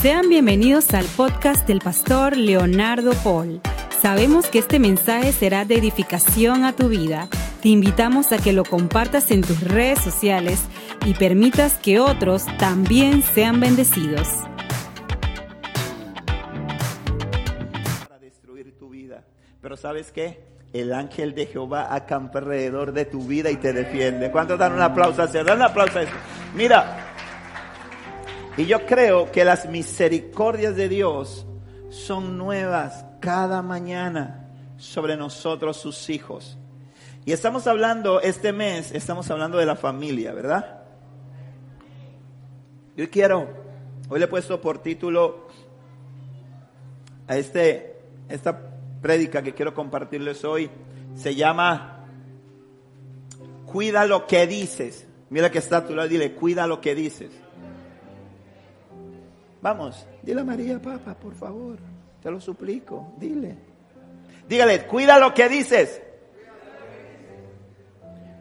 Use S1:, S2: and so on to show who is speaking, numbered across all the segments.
S1: Sean bienvenidos al podcast del pastor Leonardo Paul. Sabemos que este mensaje será de edificación a tu vida. Te invitamos a que lo compartas en tus redes sociales y permitas que otros también sean bendecidos.
S2: Para destruir tu vida. Pero ¿sabes qué? El ángel de Jehová acampa alrededor de tu vida y te defiende. ¿Cuántos dan un aplauso eso? Dan un aplauso a. Mira, y yo creo que las misericordias de Dios son nuevas cada mañana sobre nosotros, sus hijos. Y estamos hablando, este mes, estamos hablando de la familia, ¿verdad? Yo quiero, hoy le he puesto por título a este, esta prédica que quiero compartirles hoy, se llama Cuida lo que dices. Mira que está a tu lado, dile, cuida lo que dices. Vamos, dile a María, papá, por favor, te lo suplico, dile. Dígale, cuida lo que dices.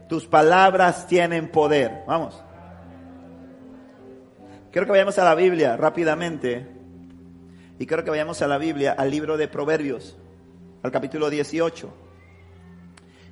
S2: Tus palabras tienen poder. Vamos. Quiero que vayamos a la Biblia rápidamente. Y quiero que vayamos a la Biblia, al libro de Proverbios, al capítulo 18.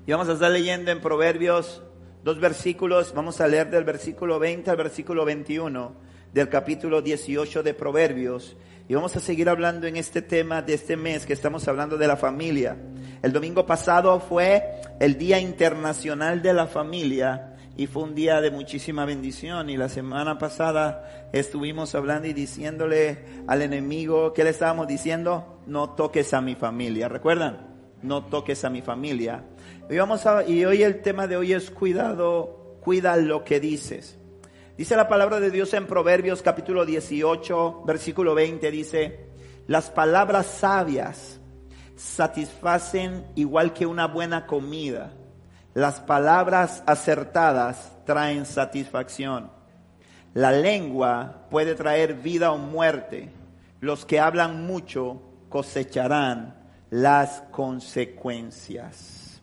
S2: Y vamos a estar leyendo en Proverbios dos versículos. Vamos a leer del versículo 20 al versículo 21 del capítulo 18 de Proverbios. Y vamos a seguir hablando en este tema de este mes que estamos hablando de la familia. El domingo pasado fue el Día Internacional de la Familia y fue un día de muchísima bendición. Y la semana pasada estuvimos hablando y diciéndole al enemigo, ¿qué le estábamos diciendo? No toques a mi familia. ¿Recuerdan? No toques a mi familia. Y, vamos a, y hoy el tema de hoy es cuidado, cuida lo que dices. Dice la palabra de Dios en Proverbios capítulo 18, versículo 20, dice, las palabras sabias satisfacen igual que una buena comida. Las palabras acertadas traen satisfacción. La lengua puede traer vida o muerte. Los que hablan mucho cosecharán las consecuencias.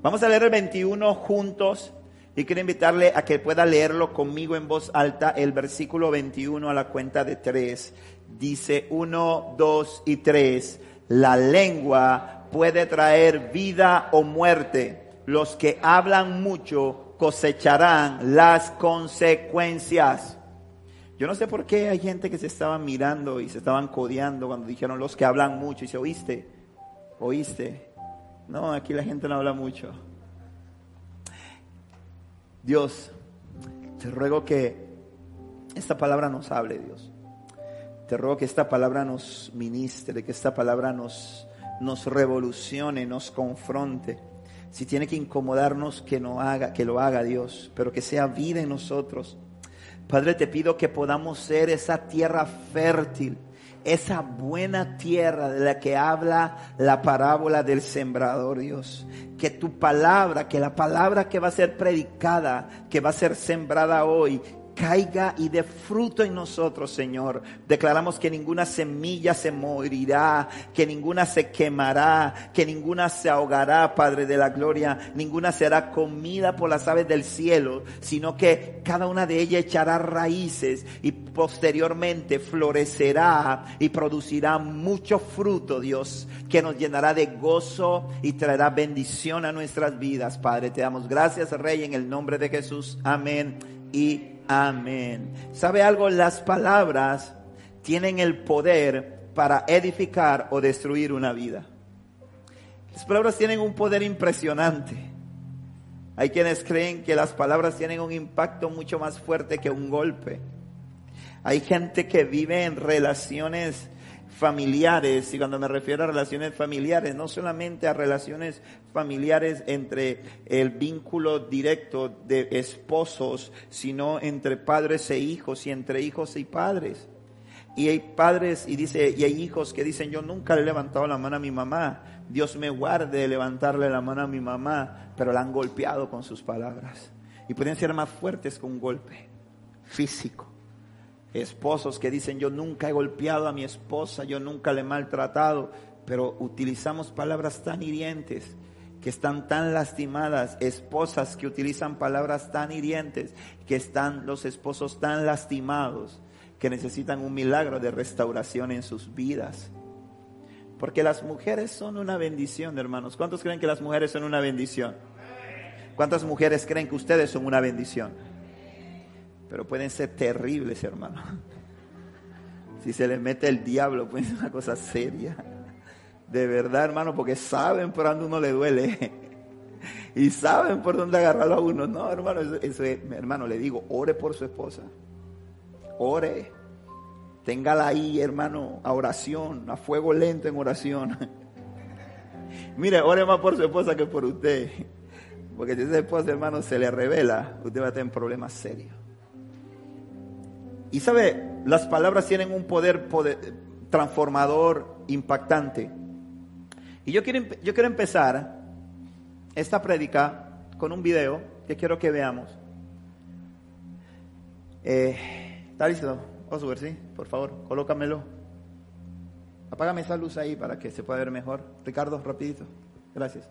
S2: Vamos a leer el 21 juntos y quiero invitarle a que pueda leerlo conmigo en voz alta, el versículo 21 a la cuenta de tres. Dice 1, 2 y 3. La lengua puede traer vida o muerte. Los que hablan mucho cosecharán las consecuencias. Yo no sé por qué hay gente que se estaba mirando y se estaban codeando cuando dijeron los que hablan mucho. Y se oíste, oíste. No, aquí la gente no habla mucho. Dios, te ruego que esta palabra nos hable, Dios. Te ruego que esta palabra nos ministre, que esta palabra nos, nos revolucione, nos confronte. Si tiene que incomodarnos, que, no haga, que lo haga Dios, pero que sea vida en nosotros. Padre, te pido que podamos ser esa tierra fértil, esa buena tierra de la que habla la parábola del sembrador, Dios. Que tu palabra, que la palabra que va a ser predicada, que va a ser sembrada hoy, caiga y dé fruto en nosotros, Señor. Declaramos que ninguna semilla se morirá, que ninguna se quemará, que ninguna se ahogará, Padre de la Gloria, ninguna será comida por las aves del cielo, sino que cada una de ellas echará raíces y posteriormente florecerá y producirá mucho fruto, Dios, que nos llenará de gozo y traerá bendición a nuestras vidas, Padre. Te damos gracias, Rey, en el nombre de Jesús. Amén y Amén. ¿Sabe algo? Las palabras tienen el poder para edificar o destruir una vida. Las palabras tienen un poder impresionante. Hay quienes creen que las palabras tienen un impacto mucho más fuerte que un golpe. Hay gente que vive en relaciones familiares, y cuando me refiero a relaciones familiares, no solamente a relaciones familiares entre el vínculo directo de esposos, sino entre padres e hijos y entre hijos y padres. Y hay padres y dice, y hay hijos que dicen, yo nunca le he levantado la mano a mi mamá, Dios me guarde de levantarle la mano a mi mamá, pero la han golpeado con sus palabras. Y pueden ser más fuertes que un golpe físico esposos que dicen yo nunca he golpeado a mi esposa, yo nunca le he maltratado, pero utilizamos palabras tan hirientes que están tan lastimadas, esposas que utilizan palabras tan hirientes que están los esposos tan lastimados. que necesitan un milagro de restauración en sus vidas. Porque las mujeres son una bendición, hermanos. ¿Cuántos creen que las mujeres son una bendición? ¿Cuántas mujeres creen que ustedes son una bendición? Pero pueden ser terribles, hermano. Si se les mete el diablo, puede ser una cosa seria. De verdad, hermano, porque saben por dónde uno le duele. Y saben por dónde agarrarlo a uno. No, hermano, eso, hermano, le digo, ore por su esposa. Ore. Téngala ahí, hermano, a oración, a fuego lento en oración. Mire, ore más por su esposa que por usted. Porque si esa esposa, hermano, se le revela, usted va a tener problemas serios. Y sabe, las palabras tienen un poder, transformador, impactante. Y yo quiero, yo quiero empezar esta prédica con un video que quiero que veamos. Eh, ¿Está listo? Oswald, sí, por favor, colócamelo. Apágame esa luz ahí para que se pueda ver mejor. Ricardo, rapidito. Gracias.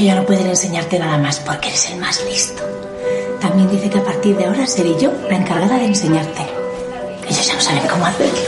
S3: Colegio ya no pueden enseñarte nada más porque eres el más listo. También dice que a partir de ahora seré yo la encargada de enseñarte. Ellos ya no saben cómo hacerlo.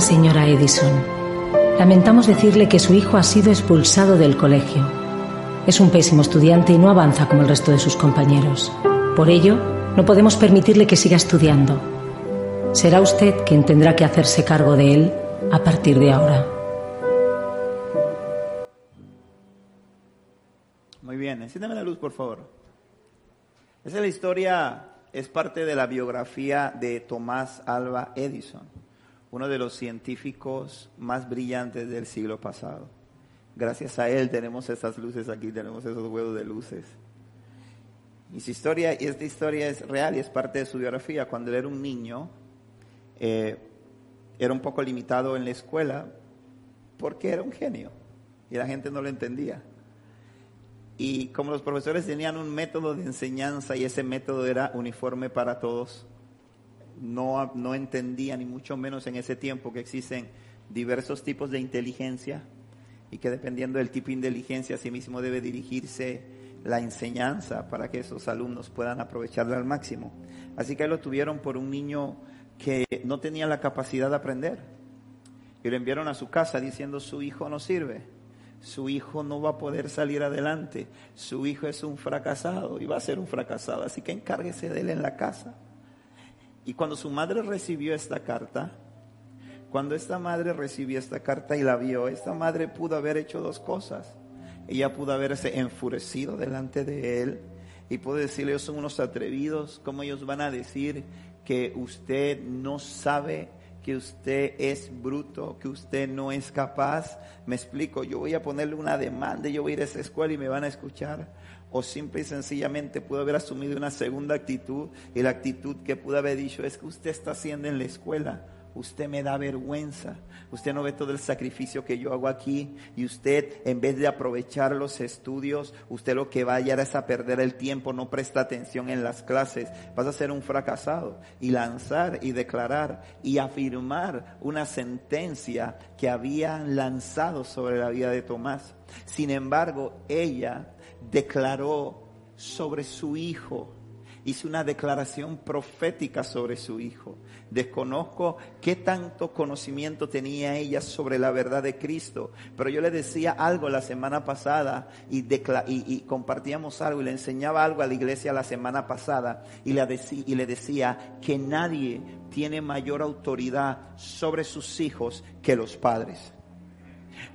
S3: Señora Edison, lamentamos decirle que su hijo ha sido expulsado del colegio. Es un pésimo estudiante y no avanza como el resto de sus compañeros. Por ello, no podemos permitirle que siga estudiando. Será usted quien tendrá que hacerse cargo de él a partir de ahora.
S2: Muy bien, enciéndeme la luz, por favor. Esa es la historia, es parte de la biografía de Tomás Alba Edison uno de los científicos más brillantes del siglo pasado. Gracias a él tenemos esas luces aquí, tenemos esos huevos de luces. Y su historia, y esta historia es real y es parte de su biografía. Cuando él era un niño, eh, era un poco limitado en la escuela porque era un genio y la gente no lo entendía. Y como los profesores tenían un método de enseñanza y ese método era uniforme para todos, no, no entendía, ni mucho menos en ese tiempo, que existen diversos tipos de inteligencia y que dependiendo del tipo de inteligencia, sí mismo debe dirigirse la enseñanza para que esos alumnos puedan aprovecharla al máximo. Así que lo tuvieron por un niño que no tenía la capacidad de aprender. Y lo enviaron a su casa diciendo, su hijo no sirve, su hijo no va a poder salir adelante, su hijo es un fracasado y va a ser un fracasado, así que encárguese de él en la casa. Y cuando su madre recibió esta carta, cuando esta madre recibió esta carta y la vio, esta madre pudo haber hecho dos cosas. Ella pudo haberse enfurecido delante de él y pudo decirle, ellos son unos atrevidos, ¿cómo ellos van a decir que usted no sabe que usted es bruto, que usted no es capaz. Me explico, yo voy a ponerle una demanda, yo voy a ir a esa escuela y me van a escuchar. O simple y sencillamente pudo haber asumido una segunda actitud y la actitud que pudo haber dicho es que usted está haciendo en la escuela usted me da vergüenza. Usted no ve todo el sacrificio que yo hago aquí y usted en vez de aprovechar los estudios, usted lo que va a hallar es a perder el tiempo, no presta atención en las clases, vas a ser un fracasado y lanzar y declarar y afirmar una sentencia que habían lanzado sobre la vida de Tomás. Sin embargo, ella declaró sobre su hijo hizo una declaración profética sobre su hijo. Desconozco qué tanto conocimiento tenía ella sobre la verdad de Cristo, pero yo le decía algo la semana pasada y, y, compartíamos algo y le enseñaba algo a la iglesia la semana pasada y y le decía que nadie tiene mayor autoridad sobre sus hijos que los padres.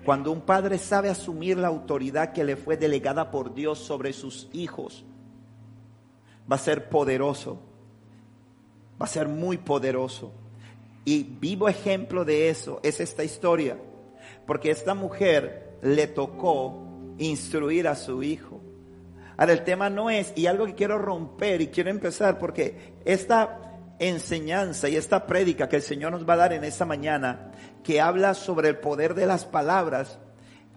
S2: Cuando un padre sabe asumir la autoridad que le fue delegada por Dios sobre sus hijos, va a ser poderoso. Va a ser muy poderoso. Y vivo ejemplo de eso es esta historia. Porque esta mujer le tocó instruir a su hijo. Ahora el tema no es, y algo que quiero romper y quiero empezar porque esta enseñanza y esta prédica que el Señor nos va a dar en esta mañana, que habla sobre el poder de las palabras,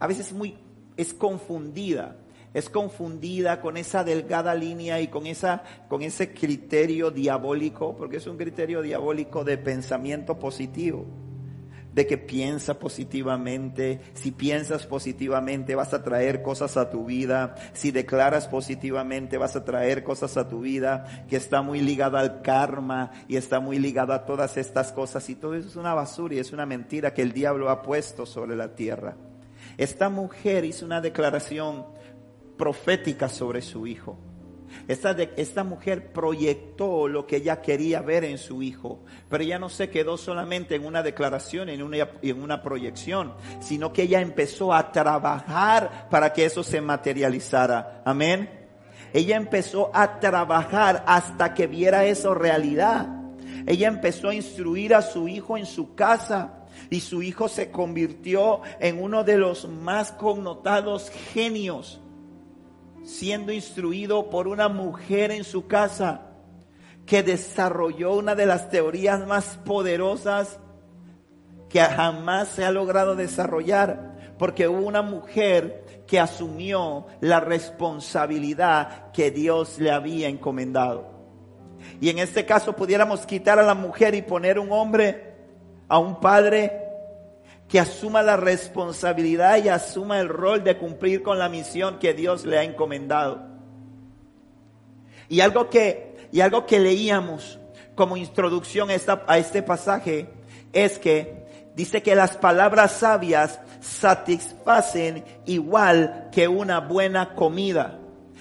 S2: a veces muy, es confundida es confundida con esa delgada línea y con, esa, con ese criterio diabólico, porque es un criterio diabólico de pensamiento positivo, de que piensa positivamente, si piensas positivamente vas a traer cosas a tu vida, si declaras positivamente vas a traer cosas a tu vida, que está muy ligada al karma y está muy ligada a todas estas cosas y todo eso es una basura y es una mentira que el diablo ha puesto sobre la tierra. Esta mujer hizo una declaración profética sobre su hijo. Esta, esta mujer proyectó lo que ella quería ver en su hijo, pero ella no se quedó solamente en una declaración, en una, en una proyección, sino que ella empezó a trabajar para que eso se materializara. Amén. Ella empezó a trabajar hasta que viera eso realidad. Ella empezó a instruir a su hijo en su casa y su hijo se convirtió en uno de los más connotados genios siendo instruido por una mujer en su casa que desarrolló una de las teorías más poderosas que jamás se ha logrado desarrollar, porque hubo una mujer que asumió la responsabilidad que Dios le había encomendado. Y en este caso pudiéramos quitar a la mujer y poner un hombre, a un padre que asuma la responsabilidad y asuma el rol de cumplir con la misión que Dios le ha encomendado. Y algo que, y algo que leíamos como introducción a, a este pasaje es que dice que las palabras sabias satisfacen igual que una buena comida.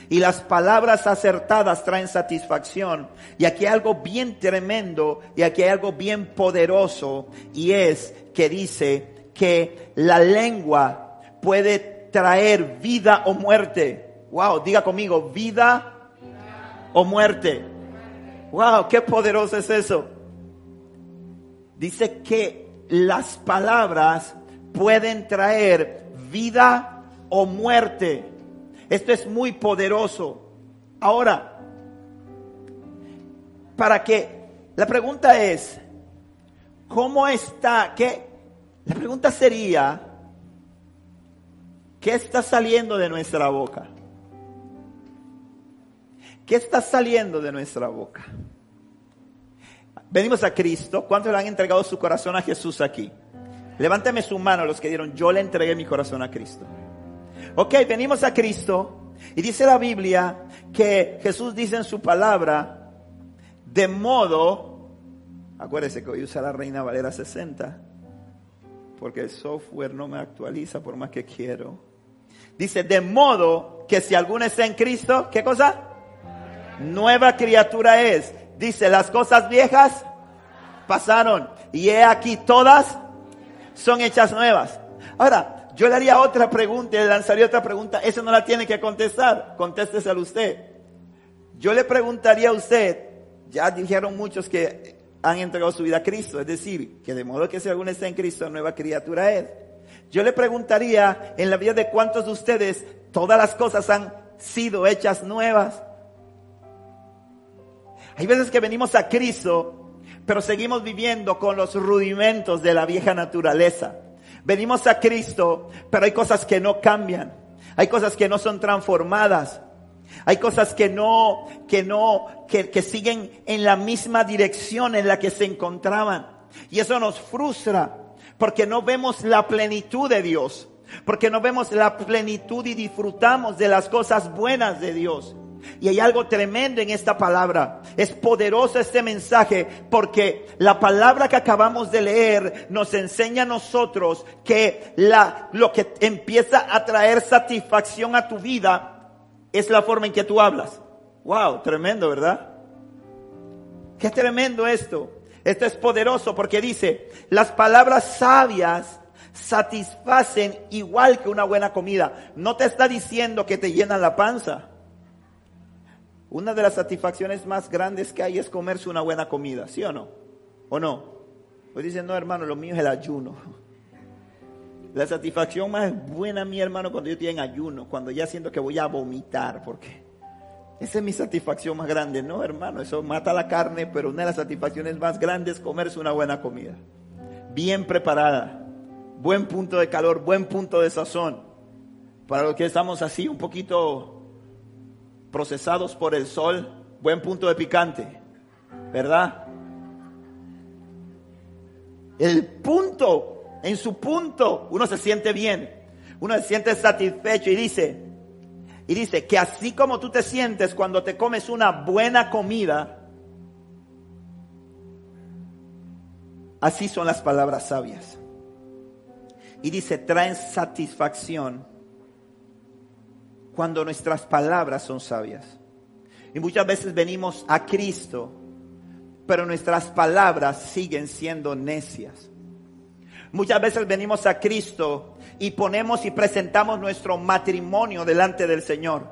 S2: Y las palabras acertadas traen satisfacción. Y aquí hay algo bien tremendo y aquí hay algo bien poderoso. Y es que dice que la lengua puede traer vida o muerte. Wow, diga conmigo, vida o muerte. Wow, qué poderoso es eso. Dice que las palabras pueden traer vida o muerte. Esto es muy poderoso. Ahora, para que la pregunta es, ¿cómo está? ¿Qué, la pregunta sería, ¿qué está saliendo de nuestra boca? ¿Qué está saliendo de nuestra boca? Venimos a Cristo. ¿Cuántos le han entregado su corazón a Jesús aquí? Levánteme su mano los que dieron, yo le entregué mi corazón a Cristo. Ok, venimos a Cristo y dice la Biblia que Jesús dice en su palabra, de modo, acuérdese que hoy usa la Reina Valera 60, porque el software no me actualiza por más que quiero. Dice, de modo que si alguno está en Cristo, ¿qué cosa? Nueva criatura es. Dice, las cosas viejas pasaron y he aquí todas son hechas nuevas. Ahora, yo le haría otra pregunta le lanzaría otra pregunta. Eso no la tiene que contestar. Contésteselo usted. Yo le preguntaría a usted, ya dijeron muchos que han entregado su vida a Cristo, es decir, que de modo que si alguno está en Cristo, nueva criatura es. Yo le preguntaría, en la vida de cuántos de ustedes, todas las cosas han sido hechas nuevas. Hay veces que venimos a Cristo, pero seguimos viviendo con los rudimentos de la vieja naturaleza. Venimos a Cristo, pero hay cosas que no cambian. Hay cosas que no son transformadas. Hay cosas que no, que no, que, que siguen en la misma dirección en la que se encontraban. Y eso nos frustra porque no vemos la plenitud de Dios, porque no vemos la plenitud y disfrutamos de las cosas buenas de Dios. Y hay algo tremendo en esta palabra. Es poderoso este mensaje porque la palabra que acabamos de leer nos enseña a nosotros que la, lo que empieza a traer satisfacción a tu vida es la forma en que tú hablas. Wow, tremendo, ¿verdad? Qué tremendo esto. Esto es poderoso porque dice, las palabras sabias satisfacen igual que una buena comida. No te está diciendo que te llenan la panza. Una de las satisfacciones más grandes que hay es comerse una buena comida, ¿sí o no? ¿O no? Pues dicen, no hermano, lo mío es el ayuno. La satisfacción más buena, mi hermano, cuando yo estoy en ayuno, cuando ya siento que voy a vomitar, porque esa es mi satisfacción más grande. No, hermano, eso mata la carne, pero una de las satisfacciones más grandes es comerse una buena comida. Bien preparada, buen punto de calor, buen punto de sazón. Para los que estamos así un poquito procesados por el sol, buen punto de picante, ¿verdad? El punto en su punto, uno se siente bien, uno se siente satisfecho y dice, y dice que así como tú te sientes cuando te comes una buena comida, así son las palabras sabias. Y dice, traen satisfacción cuando nuestras palabras son sabias. Y muchas veces venimos a Cristo, pero nuestras palabras siguen siendo necias. Muchas veces venimos a Cristo y ponemos y presentamos nuestro matrimonio delante del Señor.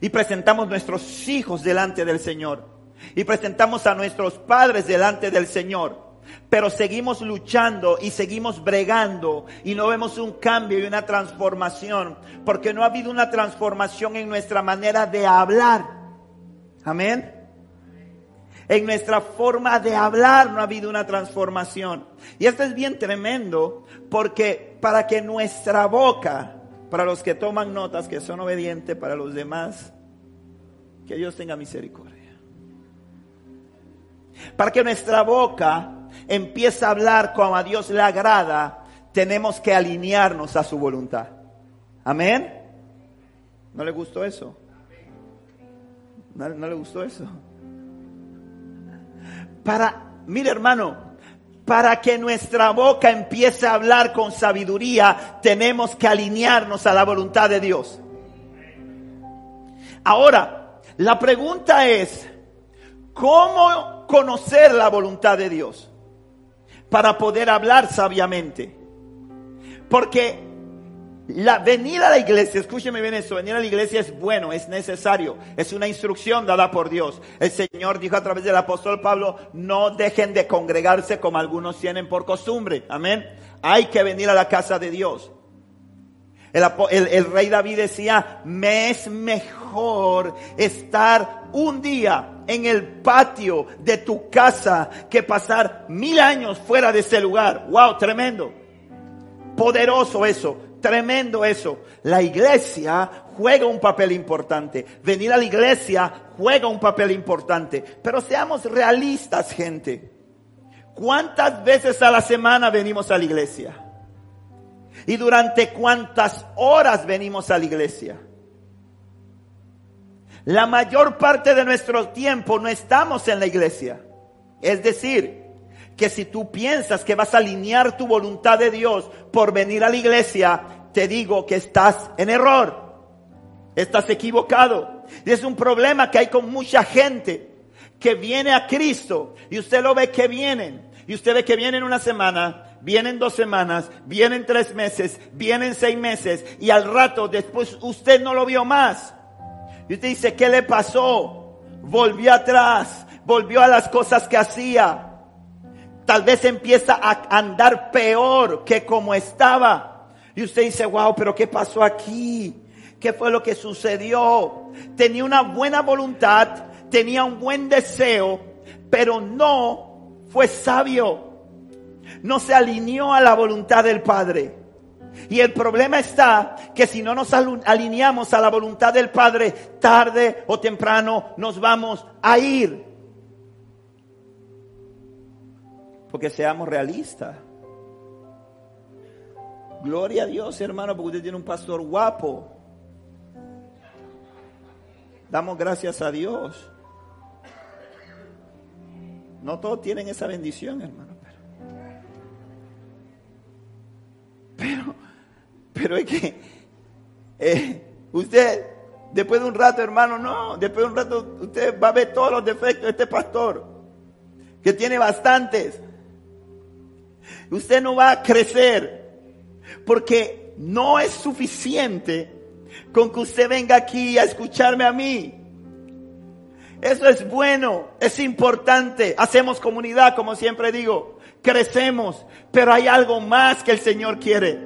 S2: Y presentamos nuestros hijos delante del Señor. Y presentamos a nuestros padres delante del Señor. Pero seguimos luchando y seguimos bregando y no vemos un cambio y una transformación. Porque no ha habido una transformación en nuestra manera de hablar. Amén en nuestra forma de hablar no ha habido una transformación. Y esto es bien tremendo porque para que nuestra boca, para los que toman notas, que son obedientes, para los demás, que Dios tenga misericordia. Para que nuestra boca empiece a hablar como a Dios le agrada, tenemos que alinearnos a su voluntad. Amén. ¿No le gustó eso? ¿No, le gustó eso? Para, mire hermano, para que nuestra boca empiece a hablar con sabiduría, tenemos que alinearnos a la voluntad de Dios. Ahora, la pregunta es, ¿cómo conocer la voluntad de Dios? Para poder hablar sabiamente. Porque la, venir a la iglesia, escúcheme bien eso, venir a la iglesia es bueno, es necesario, es una instrucción dada por Dios. El Señor dijo a través del apóstol Pablo, no dejen de congregarse como algunos tienen por costumbre. Amén. Hay que venir a la casa de Dios. El, el, rey David decía, me es mejor estar un día en el patio de tu casa que pasar mil años fuera de ese lugar. Wow, tremendo. Poderoso eso. Tremendo eso. La iglesia juega un papel importante. Venir a la iglesia juega un papel importante. Pero seamos realistas, gente. ¿Cuántas veces a la semana venimos a la iglesia? ¿Y durante cuántas horas venimos a la iglesia? La mayor parte de nuestro tiempo no estamos en la iglesia. Es decir, que si tú piensas que vas a alinear tu voluntad de Dios por venir a la iglesia, te digo que estás en error. Estás equivocado. Y es un problema que hay con mucha gente que viene a Cristo y usted lo ve que vienen. Y usted ve que vienen una semana, vienen dos semanas, vienen tres meses, vienen seis meses y al rato después usted no lo vio más. Y usted dice, ¿qué le pasó? Volvió atrás volvió a las cosas que hacía. Tal vez empieza a andar peor que como estaba. Y usted dice, wow, pero ¿qué pasó aquí? ¿Qué fue lo que sucedió? Tenía una buena voluntad, tenía un buen deseo, pero no fue sabio. No se alineó a la voluntad del Padre. Y el problema está que si no nos alineamos a la voluntad del Padre, tarde o temprano nos vamos a ir. Porque seamos realistas. Gloria a Dios, hermano, porque usted tiene un pastor guapo. Damos gracias a Dios. No todos tienen esa bendición, hermano. Pero, pero, es que eh, usted, después de un rato, hermano, no, después de un rato usted va a ver todos los defectos de este pastor, que tiene bastantes. Usted no va a crecer porque no es suficiente con que usted venga aquí a escucharme a mí. Eso es bueno, es importante. Hacemos comunidad, como siempre digo. Crecemos, pero hay algo más que el Señor quiere.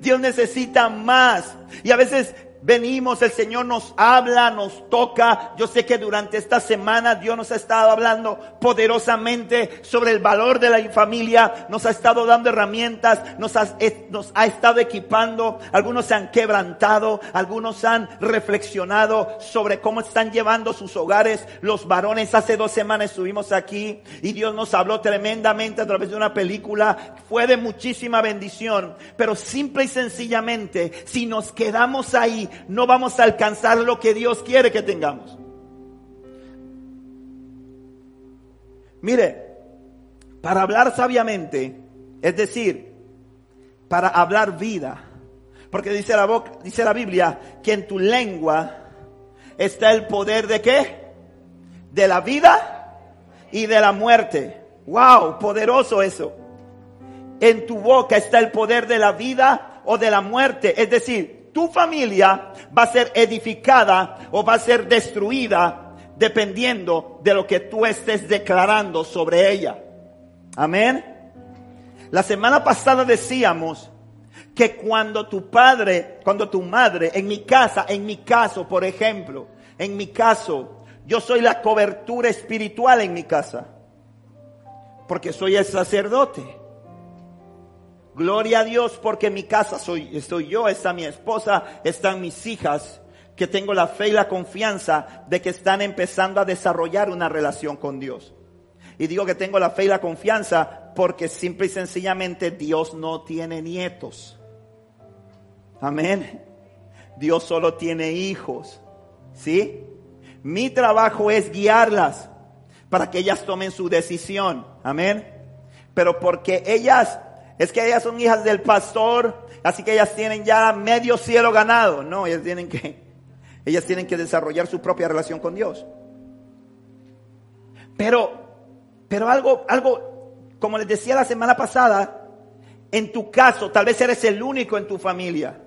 S2: Dios necesita más. Y a veces venimos, el Señor nos habla, nos toca. Yo sé que durante esta semana Dios nos ha estado hablando poderosamente sobre el valor de la familia, nos ha estado dando herramientas, nos ha, nos ha estado equipando. Algunos se han quebrantado, algunos han reflexionado sobre cómo están llevando sus hogares los varones. Hace dos semanas estuvimos aquí y Dios nos habló tremendamente a través de una película. Fue de muchísima bendición, pero simple y sencillamente, si nos quedamos ahí, no vamos a alcanzar lo que Dios quiere que tengamos. Mire, para hablar sabiamente, es decir, para hablar vida, porque dice la, dice la Biblia que en tu lengua está el poder de qué? De la vida y de la muerte. Wow, poderoso eso. En tu boca está el poder de la vida o de la muerte. Es decir, tu familia va a ser edificada o va a ser destruida dependiendo de lo que tú estés declarando sobre ella. Amén. La semana pasada decíamos que cuando tu padre, cuando tu madre, en mi casa, en mi caso, por ejemplo, en mi caso, yo soy la cobertura espiritual en mi casa, porque soy el sacerdote. Gloria a Dios porque en mi casa soy, estoy yo, está mi esposa, están mis hijas, que tengo la fe y la confianza de que están empezando a desarrollar una relación con Dios. Y digo que tengo la fe y la confianza porque simple y sencillamente Dios no tiene nietos. Amén. Dios solo tiene hijos. ¿Sí? Mi trabajo es guiarlas para que ellas tomen su decisión. Amén. Pero porque ellas es que ellas son hijas del pastor, así que ellas tienen ya medio cielo ganado. No, ellas tienen que, ellas tienen que desarrollar su propia relación con Dios. Pero, pero algo, algo, como les decía la semana pasada, en tu caso, tal vez eres el único en tu familia.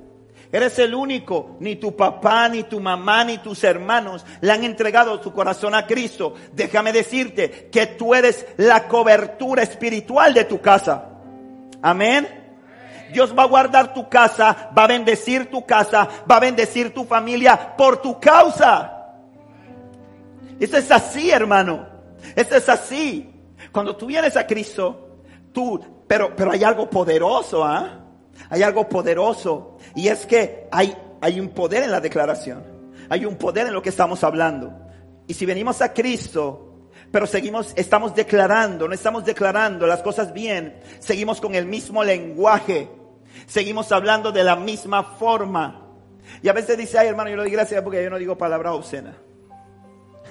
S2: Eres el único, ni tu papá, ni tu mamá, ni tus hermanos le han entregado su corazón a Cristo. Déjame decirte que tú eres la cobertura espiritual de tu casa. Amén. Dios va a guardar tu casa, va a bendecir tu casa, va a bendecir tu familia por tu causa. Eso es así, hermano. Eso es así. Cuando tú vienes a Cristo, tú, pero, pero hay algo poderoso, ¿ah? Hay algo poderoso. Y es que hay, hay un poder en la declaración. Hay un poder en lo que estamos hablando. Y si venimos a Cristo, pero seguimos, estamos declarando, no estamos declarando las cosas bien, seguimos con el mismo lenguaje, seguimos hablando de la misma forma. Y a veces dice, ay hermano, yo le doy gracias porque yo no digo palabra obscena.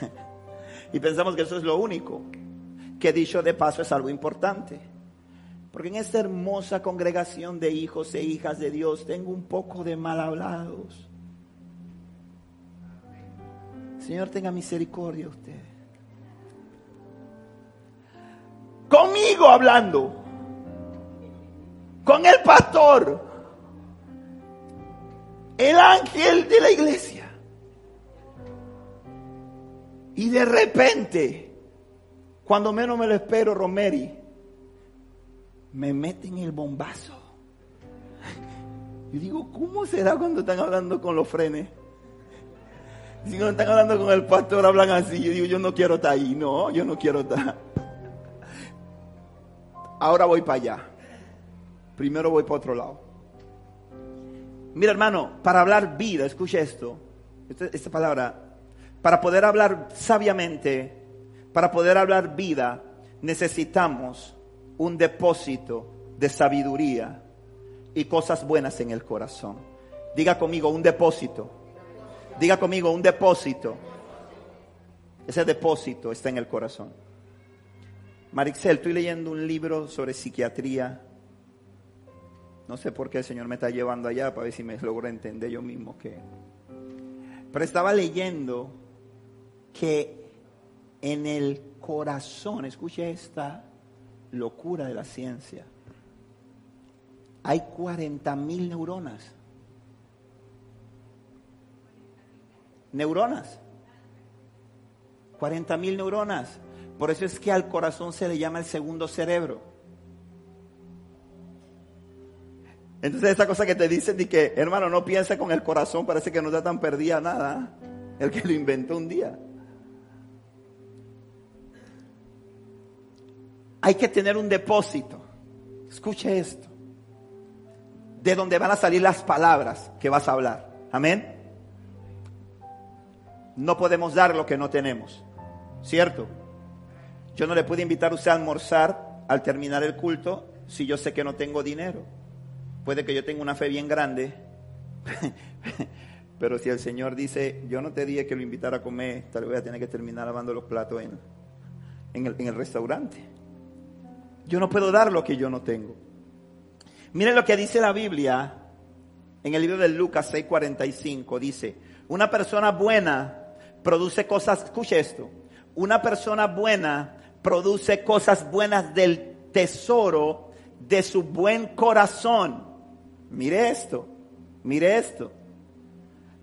S2: y pensamos que eso es lo único, que dicho de paso es algo importante. Porque en esta hermosa congregación de hijos e hijas de Dios tengo un poco de mal hablados. Señor, tenga misericordia usted. Conmigo hablando, con el pastor, el ángel de la iglesia. Y de repente Cuando menos me lo espero, Romeri, me meten el bombazo. Yo digo, ¿cómo será cuando están hablando con los frenes? Si no están hablando con el pastor, hablan así. Yo digo, yo no quiero estar ahí. No, yo no quiero estar. Ahora voy para allá. Primero voy para otro lado. Mira, hermano, para hablar vida, escuche esto. Esta, esta palabra. Para poder hablar sabiamente, para poder hablar vida, necesitamos un depósito de sabiduría y cosas buenas en el corazón. Diga conmigo, un depósito. Diga conmigo, un depósito. Ese depósito está en el corazón. Marixel, estoy leyendo un libro sobre psiquiatría. No sé por qué el Señor me está llevando allá para ver si me logro entender yo mismo que. Pero estaba leyendo que en el corazón, escuche esta locura de la ciencia, hay 40 mil neuronas. Neuronas. 40 mil neuronas. Por eso es que al corazón se le llama el segundo cerebro. Entonces esa cosa que te dicen de que, hermano, no piensa con el corazón, parece que no está tan perdida nada. El que lo inventó un día. Hay que tener un depósito. Escuche esto. De donde van a salir las palabras que vas a hablar. Amén. No podemos dar lo que no tenemos. ¿Cierto? Yo no le puedo invitar a usted a almorzar al terminar el culto si yo sé que no tengo dinero. Puede que yo tenga una fe bien grande, pero si el Señor dice, yo no te dije que lo invitara a comer, tal vez voy a tener que terminar lavando los platos en, en, el, restaurante. Yo no puedo dar lo que yo no tengo. Miren lo que dice la Biblia en el libro de Lucas 6:45. Dice, una persona buena produce cosas, escuche esto, una persona buena produce cosas buenas del tesoro de su buen corazón. Mire esto, mire esto.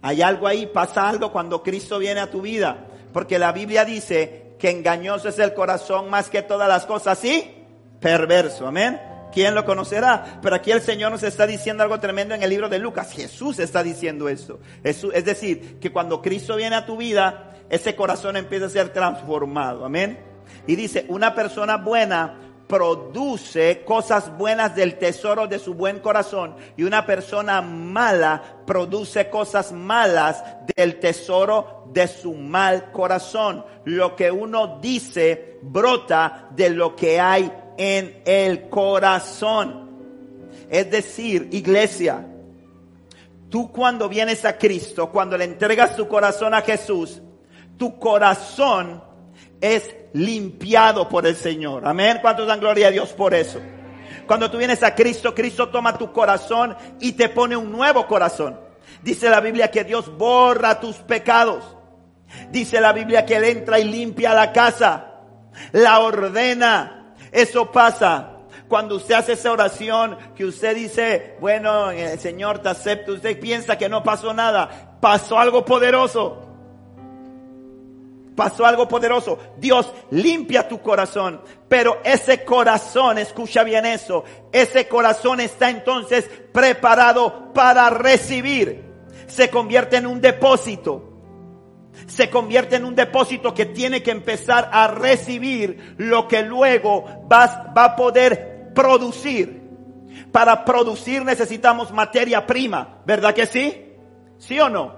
S2: Hay algo ahí, pasa algo cuando Cristo viene a tu vida, porque la Biblia dice que engañoso es el corazón más que todas las cosas, ¿sí? Perverso, amén. ¿Quién lo conocerá? Pero aquí el Señor nos está diciendo algo tremendo en el libro de Lucas. Jesús está diciendo eso. Es decir, que cuando Cristo viene a tu vida, ese corazón empieza a ser transformado. Amén. Y dice, una persona buena produce cosas buenas del tesoro de su buen corazón y una persona mala produce cosas malas del tesoro de su mal corazón. Lo que uno dice brota de lo que hay en el corazón. Es decir, iglesia, tú cuando vienes a Cristo, cuando le entregas tu corazón a Jesús, tu corazón es limpiado por el Señor. Amén. ¿Cuántos dan gloria a Dios por eso? Cuando tú vienes a Cristo, Cristo toma tu corazón y te pone un nuevo corazón. Dice la Biblia que Dios borra tus pecados. Dice la Biblia que Él entra y limpia la casa, la ordena. Eso pasa cuando usted hace esa oración que usted dice, bueno, el eh, Señor te acepta, usted piensa que no pasó nada, pasó algo poderoso pasó algo poderoso. Dios limpia tu corazón, pero ese corazón, escucha bien eso, ese corazón está entonces preparado para recibir. Se convierte en un depósito. Se convierte en un depósito que tiene que empezar a recibir lo que luego va, va a poder producir. Para producir necesitamos materia prima, ¿verdad que sí? ¿Sí o no?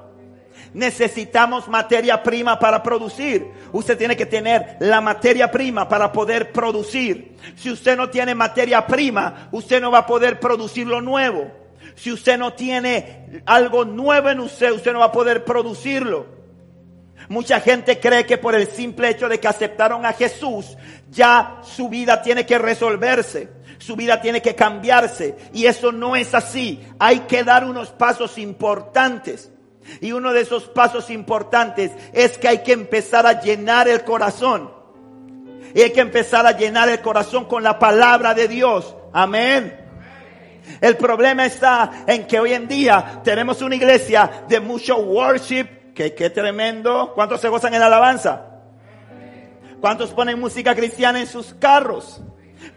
S2: Necesitamos materia prima para producir. Usted tiene que tener la materia prima para poder producir. Si usted no tiene materia prima, usted no va a poder producir lo nuevo. Si usted no tiene algo nuevo en usted, usted no va a poder producirlo. Mucha gente cree que por el simple hecho de que aceptaron a Jesús, ya su vida tiene que resolverse, su vida tiene que cambiarse. Y eso no es así. Hay que dar unos pasos importantes. Y uno de esos pasos importantes es que hay que empezar a llenar el corazón. Y hay que empezar a llenar el corazón con la palabra de Dios. Amén. El problema está en que hoy en día tenemos una iglesia de mucho worship, que qué tremendo. ¿Cuántos se gozan en alabanza? ¿Cuántos ponen música cristiana en sus carros?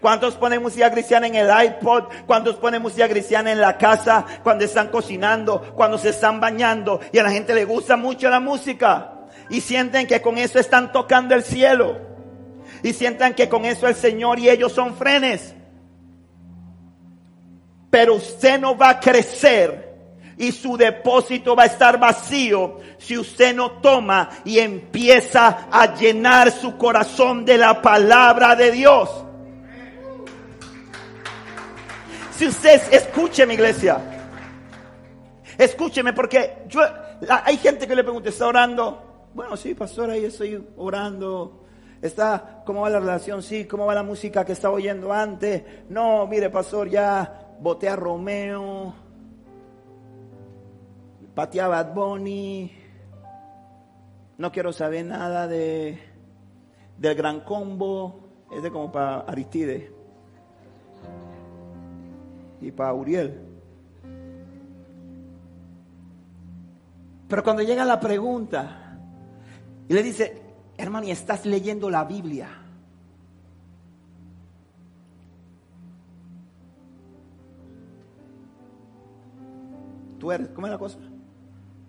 S2: ¿Cuántos ponen música cristiana en el iPod? ¿Cuántos ponen música cristiana en la casa cuando están cocinando, cuando se están bañando y a la gente le gusta mucho la música? Y sienten que con eso están tocando el cielo. Y sientan que con eso el Señor y ellos son frenes. Pero usted no va a crecer y su depósito va a estar vacío si usted no toma y empieza a llenar su corazón de la palabra de Dios. Si usted iglesia, escúcheme porque yo, hay gente que le pregunta, ¿está orando? Bueno, sí, pastor, ahí estoy orando. Está, ¿cómo va la relación? Sí, ¿cómo va la música que estaba oyendo antes? No, mire, pastor, ya boté a Romeo, pateé a Bad Bunny, no quiero saber nada de del gran combo, es de como para Aristide y para Uriel. Pero cuando llega la pregunta y le dice, hermano, ¿y estás leyendo la Biblia? ¿cómo es la cosa?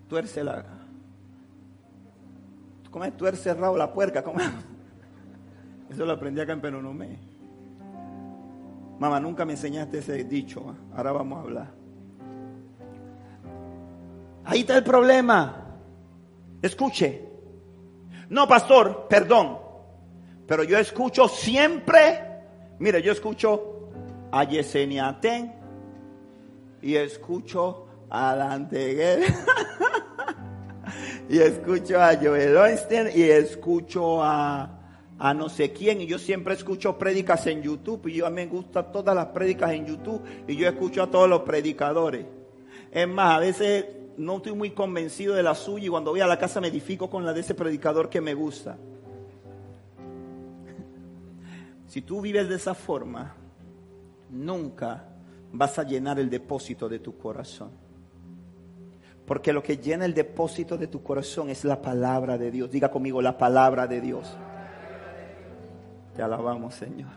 S2: Tuerce la. ¿Cómo es tuerce cerrado la puerca? ¿Cómo es? Eso lo aprendí acá en Penonomé. Mamá, nunca me enseñaste ese dicho. Ahora vamos a hablar. Ahí está el problema. Escuche. No, pastor, perdón. Pero yo escucho siempre. Mire, yo escucho a Yesenia Ten y escucho a Dante y escucho a Joel Einstein y escucho a a no sé quién y yo siempre escucho prédicas en YouTube y yo a mí me gustan todas las prédicas en YouTube y yo escucho a todos los predicadores. Es más, a veces no estoy muy convencido de la suya y cuando voy a la casa me edifico con la de ese predicador que me gusta. Si tú vives de esa forma, nunca vas a llenar el depósito de tu corazón. Porque lo que llena el depósito de tu corazón es la palabra de Dios. Diga conmigo la palabra de Dios. Te alabamos, Señor.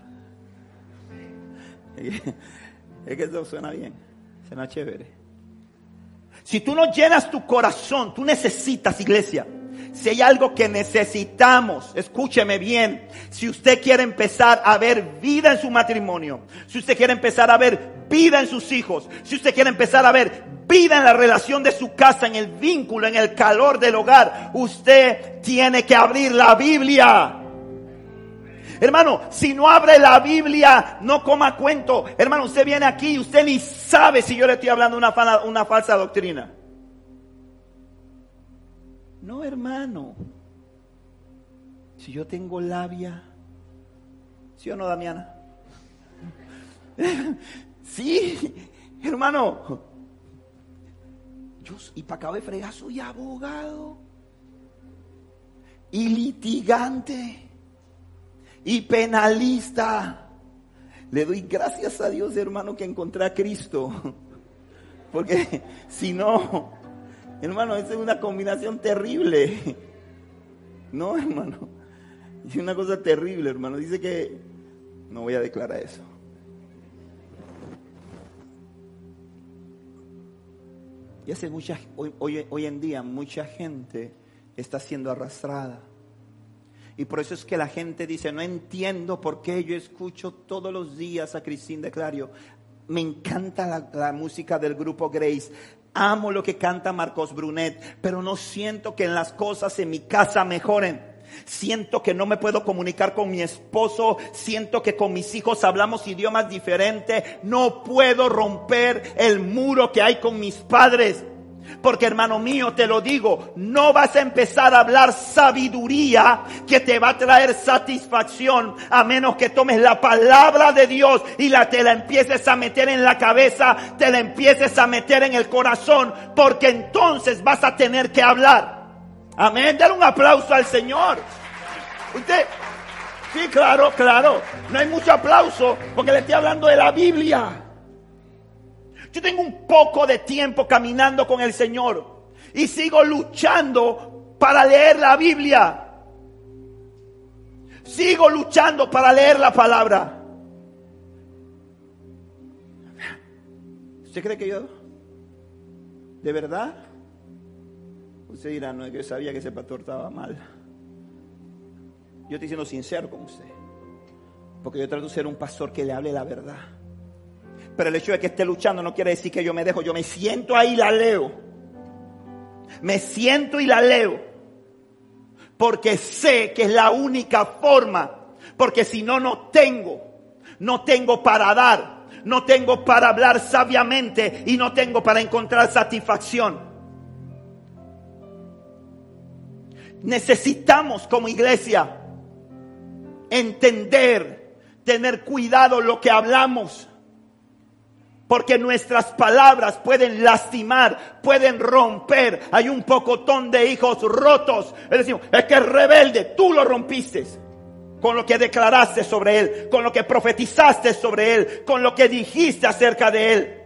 S2: Es que eso suena bien, suena chévere. Si tú no llenas tu corazón, tú necesitas, iglesia. Si hay algo que necesitamos, escúcheme bien. Si usted quiere empezar a ver vida en su matrimonio, si usted quiere empezar a ver vida en sus hijos, si usted quiere empezar a ver vida en la relación de su casa, en el vínculo, en el calor del hogar, usted tiene que abrir la Biblia. Hermano, si no abre la Biblia, no coma cuento. Hermano, usted viene aquí y usted ni sabe si yo le estoy hablando una, falsa doctrina. No, hermano. Si yo tengo labia, ¿sí o no, Damiana? sí, hermano. Yo, y para acabar de fregar, soy abogado y litigante y penalista. Le doy gracias a Dios, hermano, que encontré a Cristo. Porque si no, hermano, esa es una combinación terrible. No, hermano. Es una cosa terrible, hermano. Dice que no voy a declarar eso. Y hace mucha, hoy, hoy, hoy en día mucha gente está siendo arrastrada y por eso es que la gente dice, no entiendo por qué yo escucho todos los días a Cristín de Clario. Me encanta la, la, música del grupo Grace. Amo lo que canta Marcos Brunet, pero no siento que en las cosas en mi casa mejoren. Siento que no me puedo comunicar con mi esposo. Siento que con mis hijos hablamos idiomas diferentes. No puedo romper el muro que hay con mis padres. Porque hermano mío, te lo digo, no vas a empezar a hablar sabiduría que te va a traer satisfacción a menos que tomes la palabra de Dios y la te la empieces a meter en la cabeza, te la empieces a meter en el corazón, porque entonces vas a tener que hablar. Amén, dale un aplauso al Señor. Usted, sí, claro, claro, no hay mucho aplauso porque le estoy hablando de la Biblia. Yo tengo un poco de tiempo caminando con el Señor y sigo luchando para leer la Biblia. Sigo luchando para leer la palabra. ¿Usted cree que yo? ¿De verdad? Usted dirá, no es yo sabía que ese pastor estaba mal. Yo estoy siendo sincero con usted. Porque yo trato de ser un pastor que le hable la verdad. Pero el hecho de que esté luchando no quiere decir que yo me dejo. Yo me siento ahí y la leo. Me siento y la leo. Porque sé que es la única forma. Porque si no, no tengo. No tengo para dar. No tengo para hablar sabiamente. Y no tengo para encontrar satisfacción. Necesitamos como iglesia entender, tener cuidado lo que hablamos. Porque nuestras palabras pueden lastimar, pueden romper. Hay un pocotón de hijos rotos. Es decir, es que es rebelde, tú lo rompiste. Con lo que declaraste sobre él, con lo que profetizaste sobre él, con lo que dijiste acerca de él.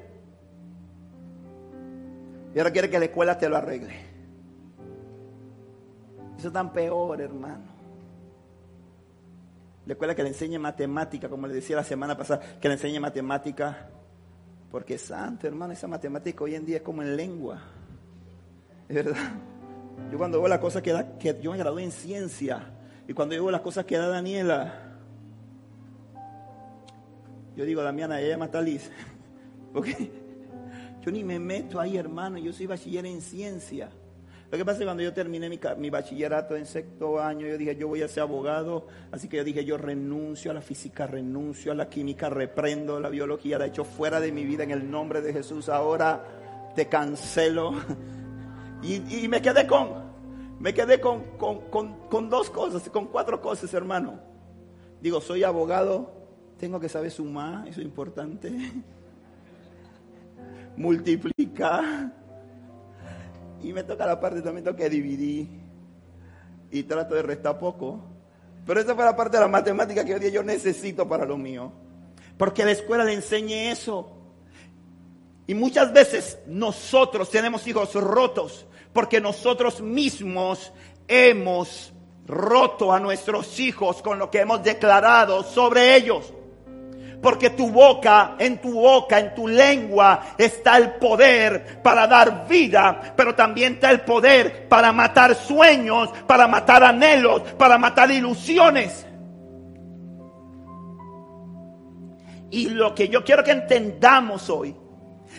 S2: Y ahora quiere que la escuela te lo arregle. Eso es tan peor, hermano. La escuela que le enseñe matemática, como le decía la semana pasada, que le enseñe matemática porque santo, hermano, esa matemática hoy en día es como en lengua. Es verdad. Yo cuando veo las cosas que da, que yo me gradué en ciencia, y cuando yo veo las cosas que da Daniela, yo digo, Damiana, ella mata Liz. Porque yo ni me meto ahí, hermano, yo soy bachiller en ciencia. Lo que pasa es que cuando yo terminé mi, bachillerato en sexto año, yo dije, yo voy a ser abogado, así que yo dije, yo renuncio a la física, renuncio a la química, reprendo la biología, he hecho fuera de mi vida en el nombre de Jesús, ahora te cancelo. Y, me quedé con, me quedé con, con dos cosas, con cuatro cosas, hermano. Digo, soy abogado, tengo que saber sumar, eso es importante. Multiplicar y me toca la parte también, que dividir. Y trato de restar poco. Pero esa fue la parte de la matemática que hoy día yo necesito para lo mío. Porque la escuela le enseñe eso. Y muchas veces nosotros tenemos hijos rotos porque nosotros mismos hemos roto a nuestros hijos con lo que hemos declarado sobre ellos. Porque tu boca, en tu boca, en tu lengua está el poder para dar vida, pero también está el poder para matar sueños, para matar anhelos, para matar ilusiones. Y lo que yo quiero que entendamos hoy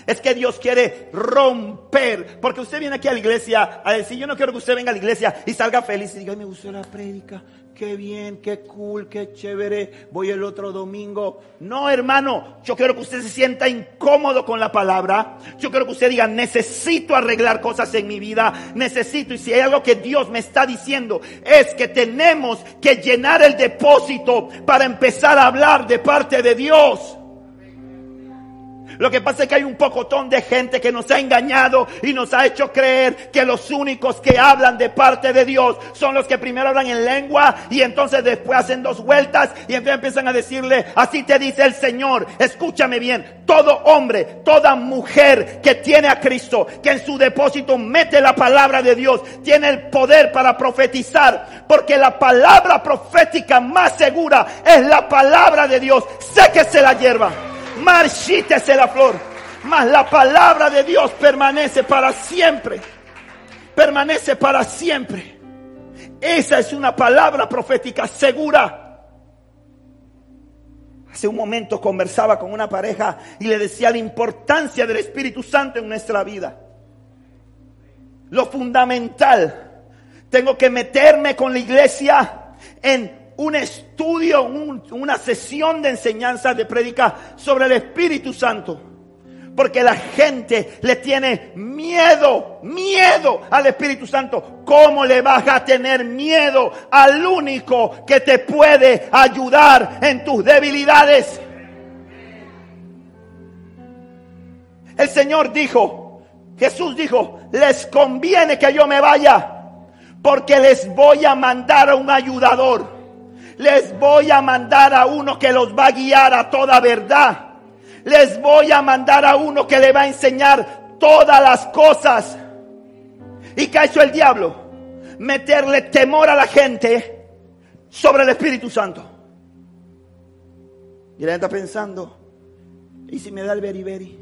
S2: es que Dios quiere romper. Porque usted viene aquí a la iglesia a decir, yo no quiero que usted venga a la iglesia y salga feliz y diga, me gustó la prédica qué bien, qué cool, qué chévere, voy el otro domingo. No, hermano, yo quiero que usted se sienta incómodo con la palabra. Yo quiero que usted diga, necesito arreglar cosas en mi vida, necesito. Y si hay algo que Dios me está diciendo, es que tenemos que llenar el depósito para empezar a hablar de parte de Dios. Lo que pasa es que hay un pocotón de gente que nos ha engañado y nos ha hecho creer que los únicos que hablan de parte de Dios son los que primero hablan en lengua y entonces después hacen dos vueltas y entonces empiezan a decirle, así te dice el Señor, escúchame bien, todo hombre, toda mujer que tiene a Cristo, que en su depósito mete la palabra de Dios, tiene el poder para profetizar, porque la palabra profética más segura es la palabra de Dios. Sé que se la hierba marchítese la flor. Mas la palabra de Dios permanece para siempre. Permanece para siempre. Esa es una palabra profética segura. Hace un momento conversaba con una pareja y le decía la importancia del Espíritu Santo en nuestra vida. Lo fundamental. Tengo que meterme con la iglesia en un estudio, una sesión de enseñanza, de predica sobre el Espíritu Santo. Porque la gente le tiene miedo, miedo al Espíritu Santo. ¿Cómo le vas a tener miedo al único que te puede ayudar en tus debilidades? El Señor dijo, Jesús dijo, les conviene que yo me vaya, porque les voy a mandar a un ayudador les voy a mandar a uno que los va a guiar a toda verdad. Les voy a mandar a uno que le va a enseñar todas las cosas. ¿Y qué hecho el diablo? Meterle temor a la gente sobre el Espíritu Santo. Y la gente está pensando, ¿y si me da el beriberi?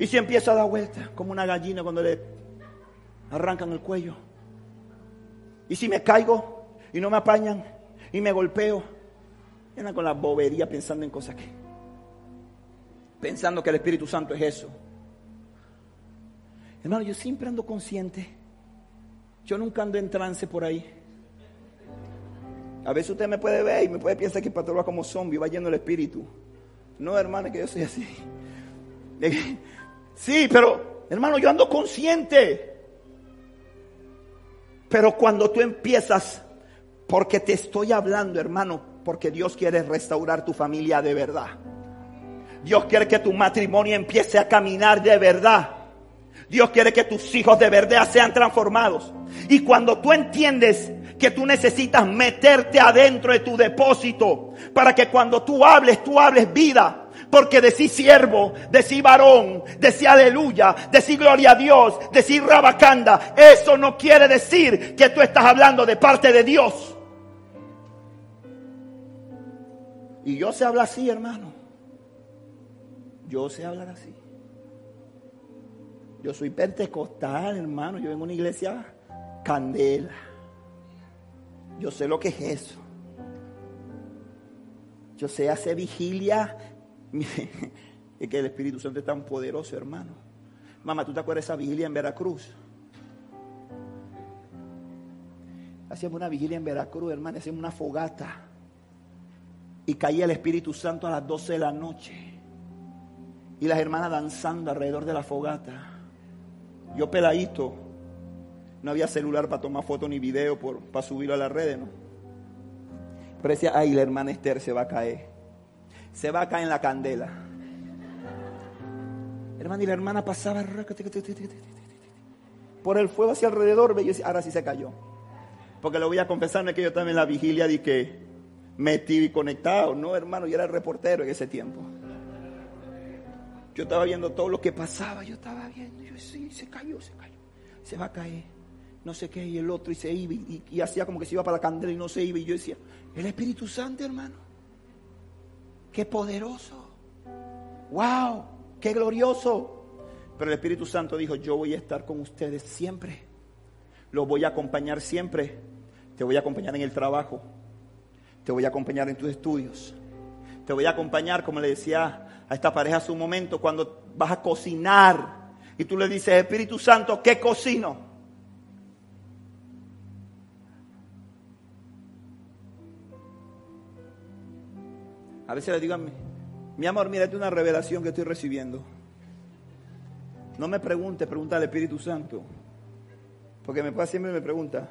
S2: ¿Y si empieza a dar vueltas como una gallina cuando le arrancan el cuello? ¿Y si me caigo y no me apañan y me golpeo? Y con la bobería pensando en cosas que... Pensando que el Espíritu Santo es eso. Hermano, yo siempre ando consciente. Yo nunca ando en trance por ahí. A veces usted me puede ver y me puede pensar que el pastor va como zombie, va yendo el espíritu. No, hermano, que yo soy así. Sí, pero, hermano, yo ando consciente. Pero cuando tú empiezas, porque te estoy hablando, hermano, porque Dios quiere restaurar tu familia de verdad. Dios quiere que tu matrimonio empiece a caminar de verdad. Dios quiere que tus hijos de verdad sean transformados. Y cuando tú entiendes que tú necesitas meterte adentro de tu depósito para que cuando tú hables, tú hables vida. Porque decir siervo, decir varón, decir aleluya, decir gloria a Dios, decir rabacanda, eso no quiere decir que tú estás hablando de parte de Dios. Y yo sé hablar así, hermano. Yo sé hablar así. Yo soy pentecostal, hermano. Yo vengo a una iglesia candela. Yo sé lo que es eso. Yo sé hacer vigilia. es que el Espíritu Santo es tan poderoso, hermano. Mamá, ¿tú te acuerdas de esa vigilia en Veracruz? Hacíamos una vigilia en Veracruz, hermano. Hacíamos una fogata. Y caía el Espíritu Santo a las 12 de la noche. Y las hermanas danzando alrededor de la fogata. Yo peladito. No había celular para tomar foto ni video para subirlo a las redes, ¿no? Pero decía, ay, la hermana Esther se va a caer. Se va a caer en la candela. Hermana, y la hermana pasaba por el fuego hacia alrededor. Y ahora sí se cayó. Porque lo voy a confesarme que yo también la vigilia di que metí y conectado. No, hermano, yo era el reportero en ese tiempo. Yo estaba viendo todo lo que pasaba, yo estaba viendo, yo sí, se cayó, se cayó, se va a caer, no sé qué, y el otro, y se iba, y, hacía como que se iba para la candela y no se iba, y yo decía, el Espíritu Santo, hermano, qué poderoso, wow, qué glorioso. Pero el Espíritu Santo dijo, yo voy a estar con ustedes siempre, los voy a acompañar siempre, te voy a acompañar en el trabajo, te voy a acompañar en tus estudios, te voy a acompañar, como le decía a esta pareja hace un momento, cuando vas a cocinar. Y tú le dices, Espíritu Santo, ¿qué cocino? A veces le digo a mí, mi amor, mírate una revelación que estoy recibiendo. No me pregunte, pregunta al Espíritu Santo. Porque mi papá siempre me pregunta,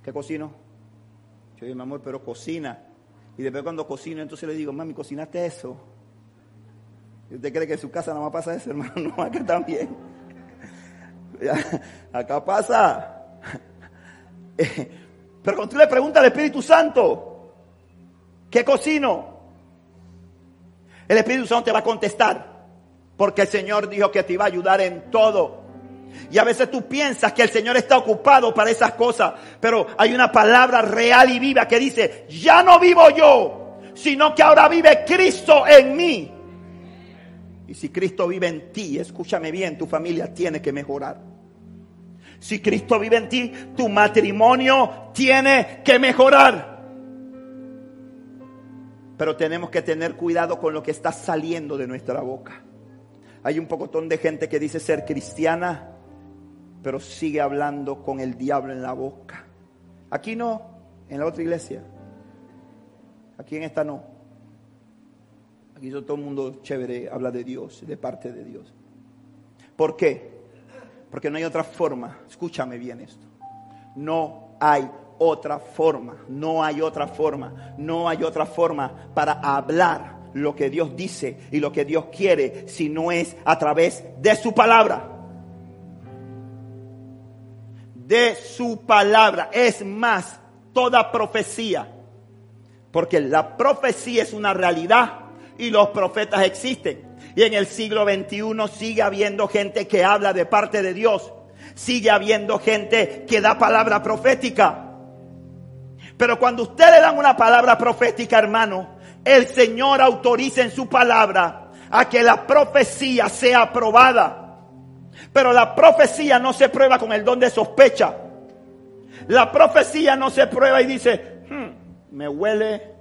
S2: ¿qué cocino? Yo digo, mi amor, pero cocina. Y después cuando cocino, entonces le digo, mami, ¿cocinaste eso? ¿Usted cree que en su casa no va a pasar eso, hermano? No, acá también. Acá pasa. Pero cuando tú le preguntas al Espíritu Santo, ¿qué cocino? El Espíritu Santo te va a contestar. Porque el Señor dijo que te iba a ayudar en todo. Y a veces tú piensas que el Señor está ocupado para esas cosas. Pero hay una palabra real y viva que dice, ya no vivo yo, sino que ahora vive Cristo en mí. Y si Cristo vive en ti, escúchame bien, tu familia tiene que mejorar. Si Cristo vive en ti, tu matrimonio tiene que mejorar. Pero tenemos que tener cuidado con lo que está saliendo de nuestra boca. Hay un pocotón de gente que dice ser cristiana, pero sigue hablando con el diablo en la boca. Aquí no, en la otra iglesia. Aquí en esta no. Aquí todo el mundo chévere habla de Dios, de parte de Dios. ¿Por qué? Porque no hay otra forma. Escúchame bien esto. No hay otra forma. No hay otra forma. No hay otra forma para hablar lo que Dios dice y lo que Dios quiere si no es a través de su palabra. De su palabra. Es más, toda profecía. Porque la profecía es una realidad y los profetas existen. Y en el siglo XXI sigue habiendo gente que habla de parte de Dios. Sigue habiendo gente que da palabra profética. Pero cuando usted le dan una palabra profética, hermano, el Señor autoriza en su palabra a que la profecía sea aprobada. Pero la profecía no se prueba con el don de sospecha. La profecía no se prueba y dice, hmm, me huele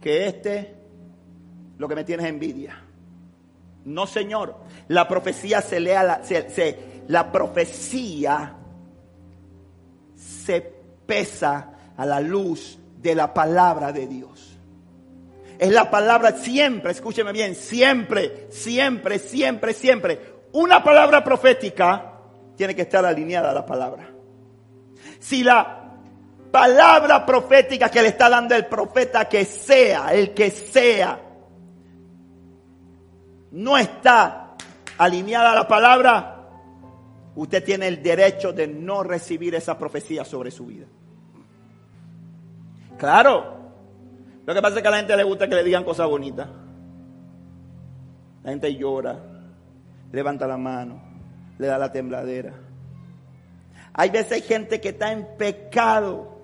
S2: que este lo que me tiene es envidia. No, Señor. La profecía se lea, la, la profecía se pesa a la luz de la palabra de Dios. Es la palabra siempre, escúcheme bien, siempre, siempre, siempre, siempre. Una palabra profética tiene que estar alineada a la palabra. Si la palabra profética que le está dando el profeta, que sea, el que sea, no está alineada a la palabra, usted tiene el derecho de no recibir esa profecía sobre su vida. Claro. Lo que pasa es que a la gente le gusta que le digan cosas bonitas. La gente llora, levanta la mano, le da la tembladera. Hay veces hay gente que está en pecado,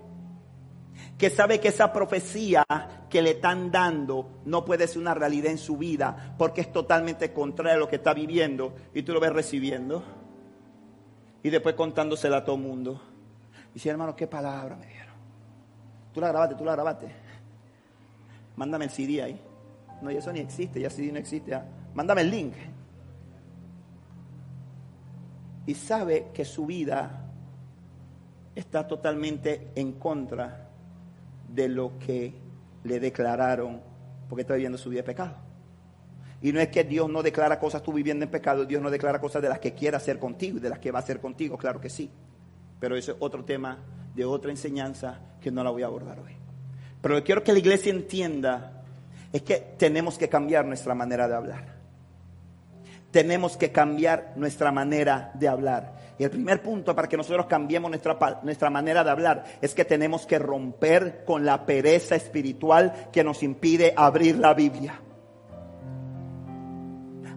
S2: que sabe que esa profecía que le están dando no puede ser una realidad en su vida, porque es totalmente contrario a lo que está viviendo, y tú lo ves recibiendo, y después contándosela a todo el mundo. Y si hermano, qué palabra me. Tú la grabaste, tú la grabaste. Mándame el CD ahí. No, y eso ni existe, ya CD no existe. Mándame el link. Y sabe que su vida está totalmente en contra de lo que le declararon, porque está viviendo su vida de pecado. Y no es que Dios no declara cosas tú viviendo en pecado, Dios no declara cosas de las que quiera hacer contigo y de las que va a hacer contigo, claro que sí. Pero eso es otro tema de otra enseñanza que no la voy a abordar hoy. Pero lo que quiero que la iglesia entienda es que tenemos que cambiar nuestra manera de hablar. Tenemos que cambiar nuestra manera de hablar. Y el primer punto para que nosotros cambiemos nuestra, nuestra manera de hablar es que tenemos que romper con la pereza espiritual que nos impide abrir la Biblia.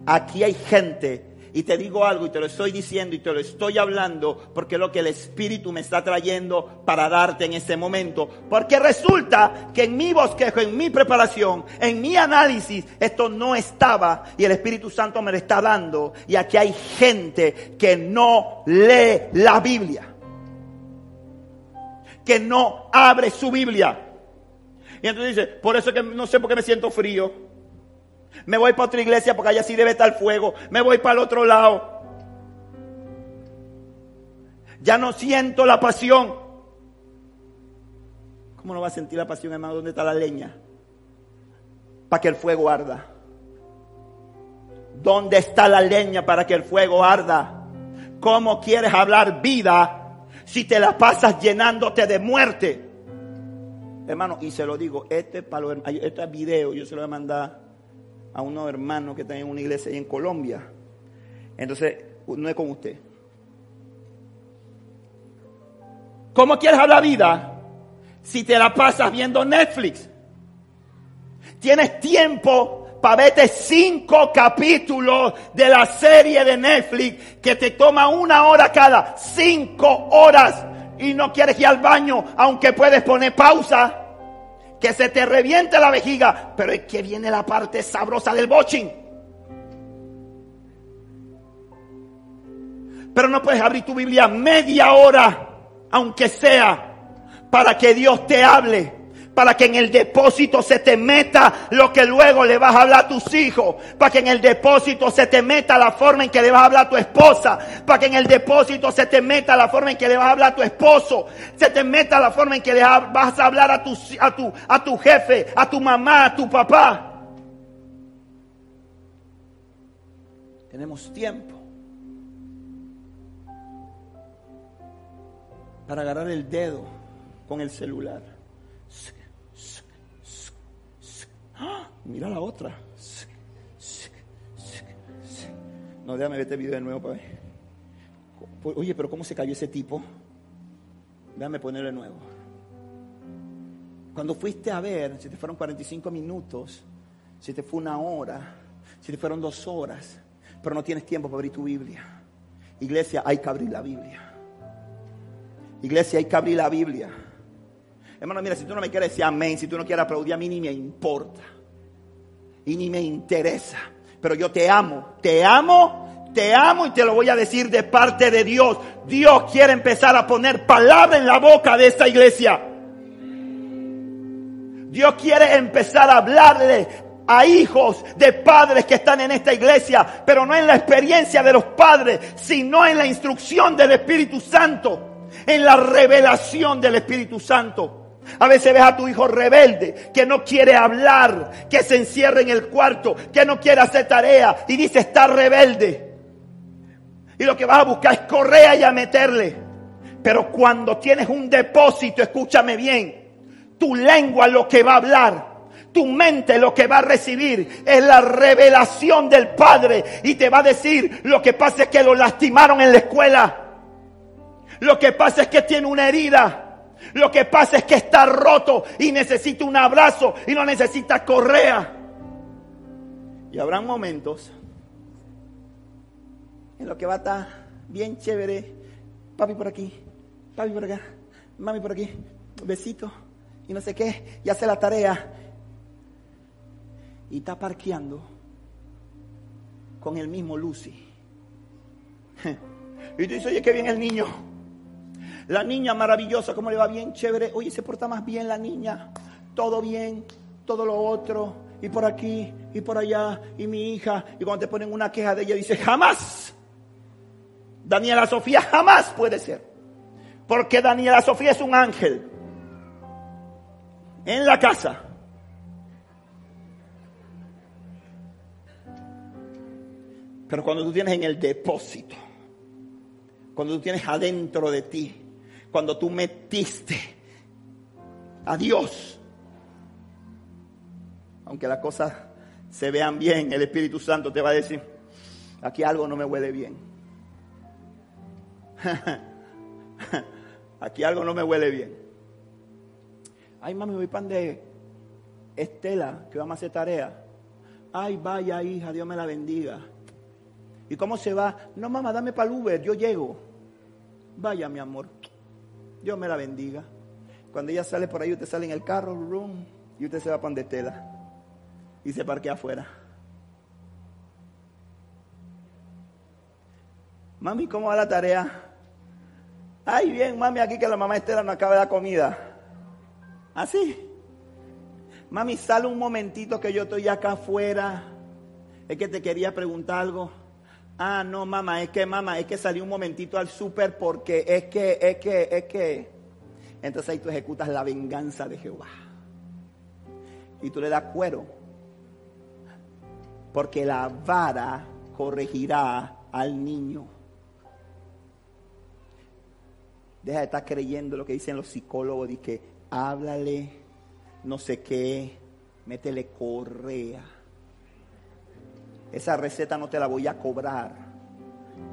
S2: Aquí hay gente y te digo algo y te lo estoy diciendo y te lo estoy hablando porque es lo que el Espíritu me está trayendo para darte en este momento. Porque resulta que en mi bosquejo, en mi preparación, en mi análisis, esto no estaba y el Espíritu Santo me lo está dando. Y aquí hay gente que no lee la Biblia. Que no abre su Biblia. Y entonces dice, por eso que no sé por qué me siento frío. Me voy para otra iglesia porque allá sí debe estar fuego. Me voy para el otro lado. Ya no siento la pasión. ¿Cómo no va a sentir la pasión, hermano? ¿Dónde está la leña? Para que el fuego arda. ¿Dónde está la leña para que el fuego arda? ¿Cómo quieres hablar vida si te la pasas llenándote de muerte? Hermano, y se lo digo, este, para este video yo se lo voy a mandar a unos hermanos que están en una iglesia ahí en Colombia. Entonces, no es con usted. ¿Cómo quieres hablar vida si te la pasas viendo Netflix? Tienes tiempo para verte cinco capítulos de la serie de Netflix que te toma una hora cada, cinco horas y no quieres ir al baño, aunque puedes poner pausa que se te reviente la vejiga, pero es que viene la parte sabrosa del bochín. Pero no puedes abrir tu Biblia media hora, aunque sea, para que Dios te hable para que en el depósito se te meta lo que luego le vas a hablar a tus hijos, para que en el depósito se te meta la forma en que le vas a hablar a tu esposa, para que en el depósito se te meta la forma en que le vas a hablar a tu esposo, se te meta la forma en que le vas a hablar a tu, a tu, a tu jefe, a tu mamá, a tu papá. Tenemos tiempo para agarrar el dedo con el celular Mira la otra. No, déjame ver este video de nuevo para ver. Oye, pero ¿cómo se cayó ese tipo? Déjame ponerlo de nuevo. Cuando fuiste a ver, si te fueron 45 minutos, si te fue una hora, si te fueron dos horas, pero no tienes tiempo para abrir tu Biblia. Iglesia, hay que abrir la Biblia. Iglesia, hay que abrir la Biblia. Hermano, mira, si tú no me quieres decir amén, si tú no quieres aplaudir, a mí ni me importa. Y ni me interesa. Pero yo te amo, te amo, te amo y te lo voy a decir de parte de Dios. Dios quiere empezar a poner palabra en la boca de esta iglesia. Dios quiere empezar a hablarle a hijos de padres que están en esta iglesia, pero no en la experiencia de los padres, sino en la instrucción del Espíritu Santo, en la revelación del Espíritu Santo. A veces ves a tu hijo rebelde, que no quiere hablar, que se encierra en el cuarto, que no quiere hacer tarea y dice está rebelde. Y lo que vas a buscar es correr y a meterle. Pero cuando tienes un depósito, escúchame bien, tu lengua lo que va a hablar tu mente lo que va a recibir es la revelación del Padre y te va a decir lo que pasa es que lo lastimaron en la escuela. Lo que pasa es que tiene una herida. Lo que pasa es que está roto y necesita un abrazo y no necesita correa. Y habrá momentos en lo que va a estar bien chévere. Papi por aquí, papi por acá, mami por aquí, besito y no sé qué, y hace la tarea y está parqueando con el mismo Lucy. Y tú dices, oye, qué bien el niño. La niña maravillosa, ¿cómo le va bien? Chévere. Oye, se porta más bien la niña. Todo bien, todo lo otro. Y por aquí, y por allá, y mi hija. Y cuando te ponen una queja de ella, dice, jamás. Daniela Sofía jamás puede ser. Porque Daniela Sofía es un ángel. En la casa Pero cuando tú tienes en el depósito, cuando tú tienes adentro de ti, cuando tú metiste a Dios, aunque las cosas se vean bien, el Espíritu Santo te va a decir, aquí algo no me huele bien. aquí algo no me huele bien. Ay, mami, voy pan de Estela, que vamos a hacer tarea. Ay, vaya hija, Dios me la bendiga. ¿Y cómo se va? No, mamá, dame para el Uber, yo llego. Vaya, mi amor. Dios me la bendiga. Cuando ella sale por ahí, usted sale en el carro, room, y usted se va para tela y se parquea afuera. Mami, ¿cómo va la tarea? Ay, bien, mami, aquí que la mamá Estela no acaba de dar comida. Así. Mami, sale un momentito que yo estoy acá afuera. Es que te quería preguntar algo. Ah, no, mamá, es que mamá, es que salí un momentito al súper porque es que, es que, es que. Entonces ahí tú ejecutas la venganza de Jehová. Y tú le das cuero. Porque la vara corregirá al niño. Deja de estar creyendo lo que dicen los psicólogos de que háblale, no sé qué, métele correa. Esa receta no te la voy a cobrar.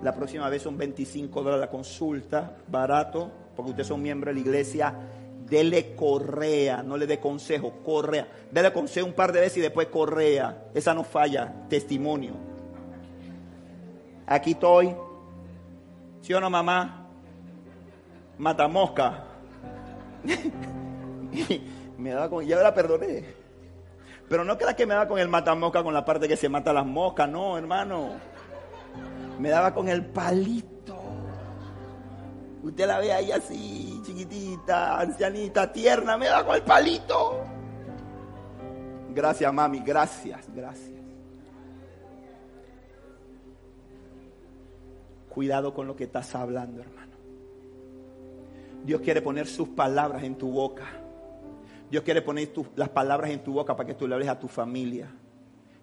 S2: La próxima vez son 25 dólares la consulta, barato, porque usted es un miembro de la iglesia. Dele correa, no le dé consejo, correa. Dele consejo un par de veces y después correa. Esa no falla, testimonio. Aquí estoy. ¿Sí o no, mamá? Mata mosca. me daba con, ya la perdoné. Pero no creas que me daba con el matamosca con la parte que se mata las moscas, no, hermano. Me daba con el palito. Usted la ve ahí así, chiquitita, ancianita, tierna, me daba con el palito. Gracias, mami, gracias, gracias. Cuidado con lo que estás hablando, hermano. Dios quiere poner sus palabras en tu boca. Dios quiere poner las palabras en tu boca para que tú le hables a tu familia.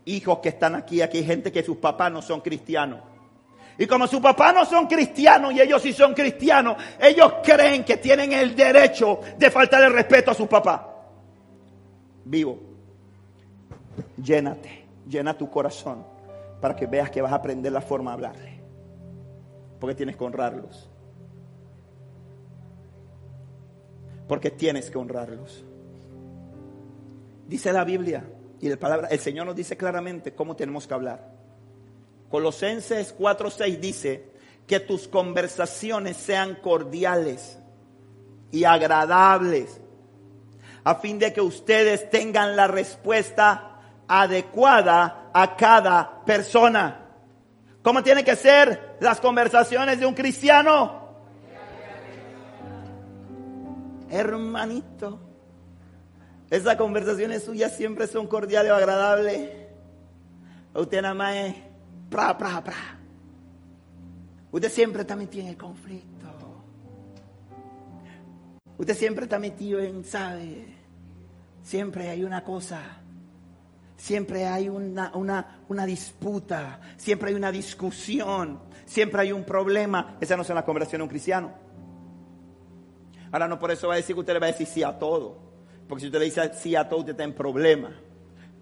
S2: Hijos que están aquí, aquí hay gente que sus papás no son cristianos. Y como sus papás no son cristianos y ellos sí son cristianos, ellos creen que tienen el derecho de faltar el respeto a sus papás. Vivo. Llénate, llena tu corazón para que veas que vas a aprender la forma de hablarle. Porque tienes que honrarlos. Porque tienes que honrarlos. Dice la Biblia y el, palabra, el Señor nos dice claramente cómo tenemos que hablar. Colosenses 4:6 dice que tus conversaciones sean cordiales y agradables, a fin de que ustedes tengan la respuesta adecuada a cada persona. ¿Cómo tienen que ser las conversaciones de un cristiano? Hermanito, esas conversaciones suyas siempre son cordiales o agradables. Usted nada más es pra, pra, pra. Usted siempre está metido en el conflicto. Usted siempre está metido en, ¿sabe? Siempre hay una cosa. Siempre hay una, una, disputa. Siempre hay una discusión. Siempre hay un problema. Esa no es la conversación de un cristiano. Ahora no por eso va a decir que usted le va a decir sí a todo. Porque si usted le dice sí a todo, usted está en problema.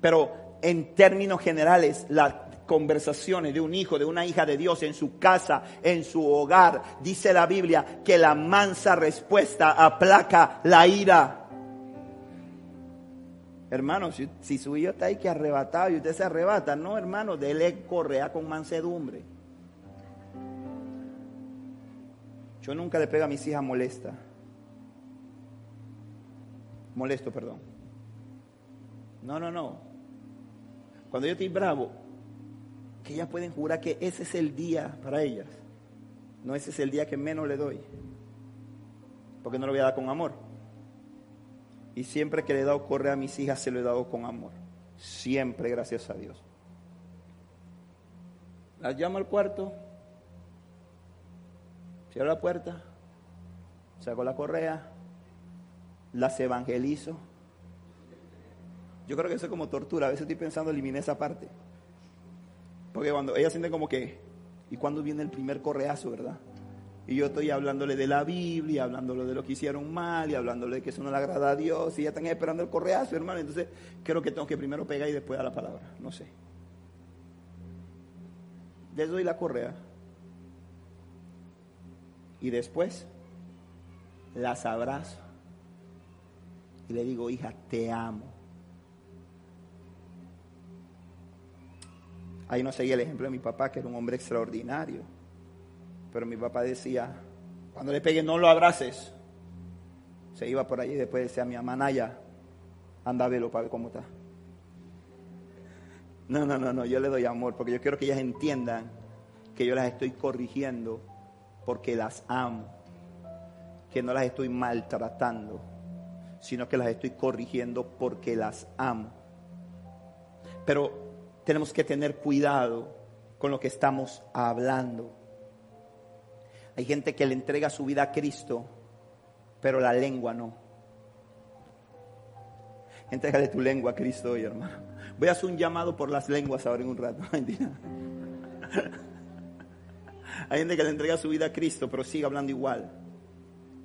S2: Pero en términos generales, las conversaciones de un hijo, de una hija de Dios en su casa, en su hogar, dice la Biblia que la mansa respuesta aplaca la ira. Hermano, si, su hijo está ahí que arrebatado y usted se arrebata, no, hermano, déle correa con mansedumbre. Yo nunca le pego a mis hijas molesta. Molesto, perdón. No, no, no. Cuando yo estoy bravo, que ellas pueden jurar que ese es el día para ellas. No ese es el día que menos le doy. Porque no lo voy a dar con amor. Y siempre que le he dado correr a mis hijas, se lo he dado con amor. Siempre, gracias a Dios. Las llamo al cuarto, cierro la puerta, saco la correa, las evangelizo yo creo que eso es como tortura. A veces estoy pensando, eliminar esa parte. Porque cuando ella siente como que, ¿y cuando viene el primer correazo, verdad? Y yo estoy hablándole de la Biblia, hablándole de lo que hicieron mal y hablándole de que eso no le agrada a Dios. Y ya están esperando el correazo, hermano. Entonces creo que tengo que primero pegar y después dar la palabra. No sé. Les doy la correa. Y después las abrazo. Y le digo, hija, te amo. Ahí no seguía el ejemplo de mi papá, que era un hombre extraordinario. Pero mi papá decía, cuando le pegue no lo abraces. Se iba por allí y después decía, mi mamá Naya, anda a verlo para ver cómo está. No, no, no, no, yo le doy amor porque yo quiero que ellas entiendan que yo las estoy corrigiendo porque las amo, que no las estoy maltratando, sino que las estoy corrigiendo porque las amo. Pero tenemos que tener cuidado con lo que estamos hablando. Hay gente que le entrega su vida a Cristo, pero la lengua no. Entrégale tu lengua a Cristo hoy, hermano. Voy a hacer un llamado por las lenguas ahora en un rato. Hay gente que le entrega su vida a Cristo, pero sigue hablando igual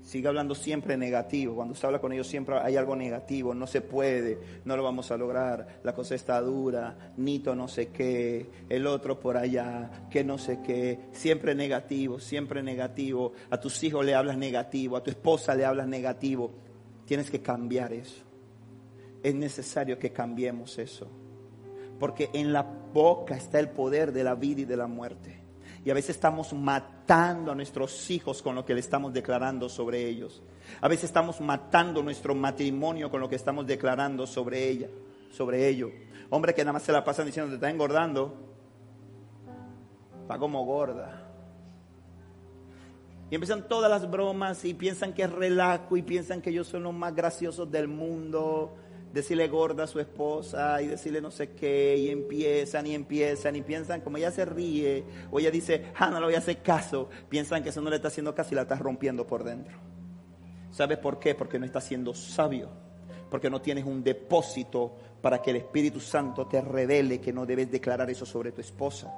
S2: sigue hablando siempre negativo. Cuando usted habla con ellos siempre hay algo negativo. No se puede, no lo vamos a lograr. La cosa está dura, Nito no sé qué, el otro por allá, que no sé qué. Siempre negativo, siempre negativo. A tus hijos le hablas negativo, a tu esposa le hablas negativo. Tienes que cambiar eso. Es necesario que cambiemos eso. Porque en la boca está el poder de la vida y de la muerte. Y a veces estamos matando a nuestros hijos con lo que le estamos declarando sobre ellos. A veces estamos matando nuestro matrimonio con lo que estamos declarando sobre ella, sobre ello. Hombre que nada más se la pasan diciendo, te está engordando. Está como gorda. Y empiezan todas las bromas y piensan que es relajo y piensan que ellos son los más graciosos del mundo decirle gorda a su esposa y decirle no sé qué, y empiezan y empiezan y piensan, como ella se ríe, o ella dice, ah, no le voy a hacer caso, piensan que eso no le está haciendo caso y la está rompiendo por dentro. ¿Sabes por qué? Porque no está siendo sabio, porque no tienes un depósito para que el Espíritu Santo te revele que no debes declarar eso sobre tu esposa.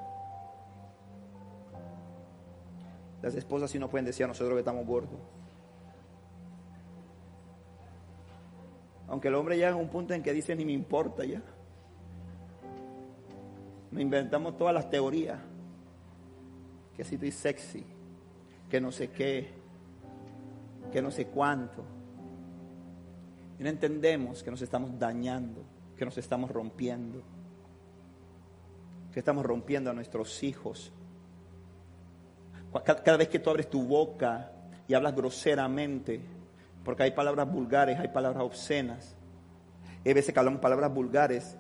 S2: Las esposas sí no pueden decir a nosotros que estamos gordos. Aunque el hombre llega a un punto en que dice ni me importa ya. Nos inventamos todas las teorías. Que si estoy sexy, que no sé qué, que no sé cuánto. Y no entendemos que nos estamos dañando, que nos estamos rompiendo, que estamos rompiendo a nuestros hijos. Cada vez que tú abres tu boca y hablas groseramente, porque hay palabras vulgares, hay palabras obscenas. Hay veces que hablamos palabras vulgares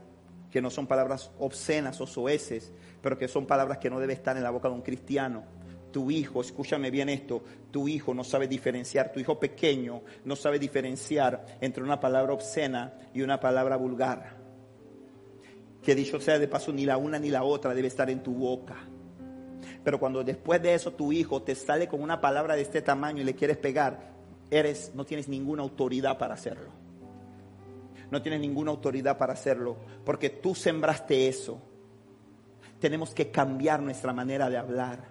S2: que no son palabras obscenas o soeces, pero que son palabras que no deben estar en la boca de un cristiano. Tu hijo, escúchame bien esto, tu hijo no sabe diferenciar, tu hijo pequeño no sabe diferenciar entre una palabra obscena y una palabra vulgar. Que dicho sea de paso, ni la una ni la otra debe estar en tu boca. Pero cuando después de eso tu hijo te sale con una palabra de este tamaño y le quieres pegar, eres, no tienes ninguna autoridad para hacerlo. No tienes ninguna autoridad para hacerlo, porque tú sembraste eso. Tenemos que cambiar nuestra manera de hablar.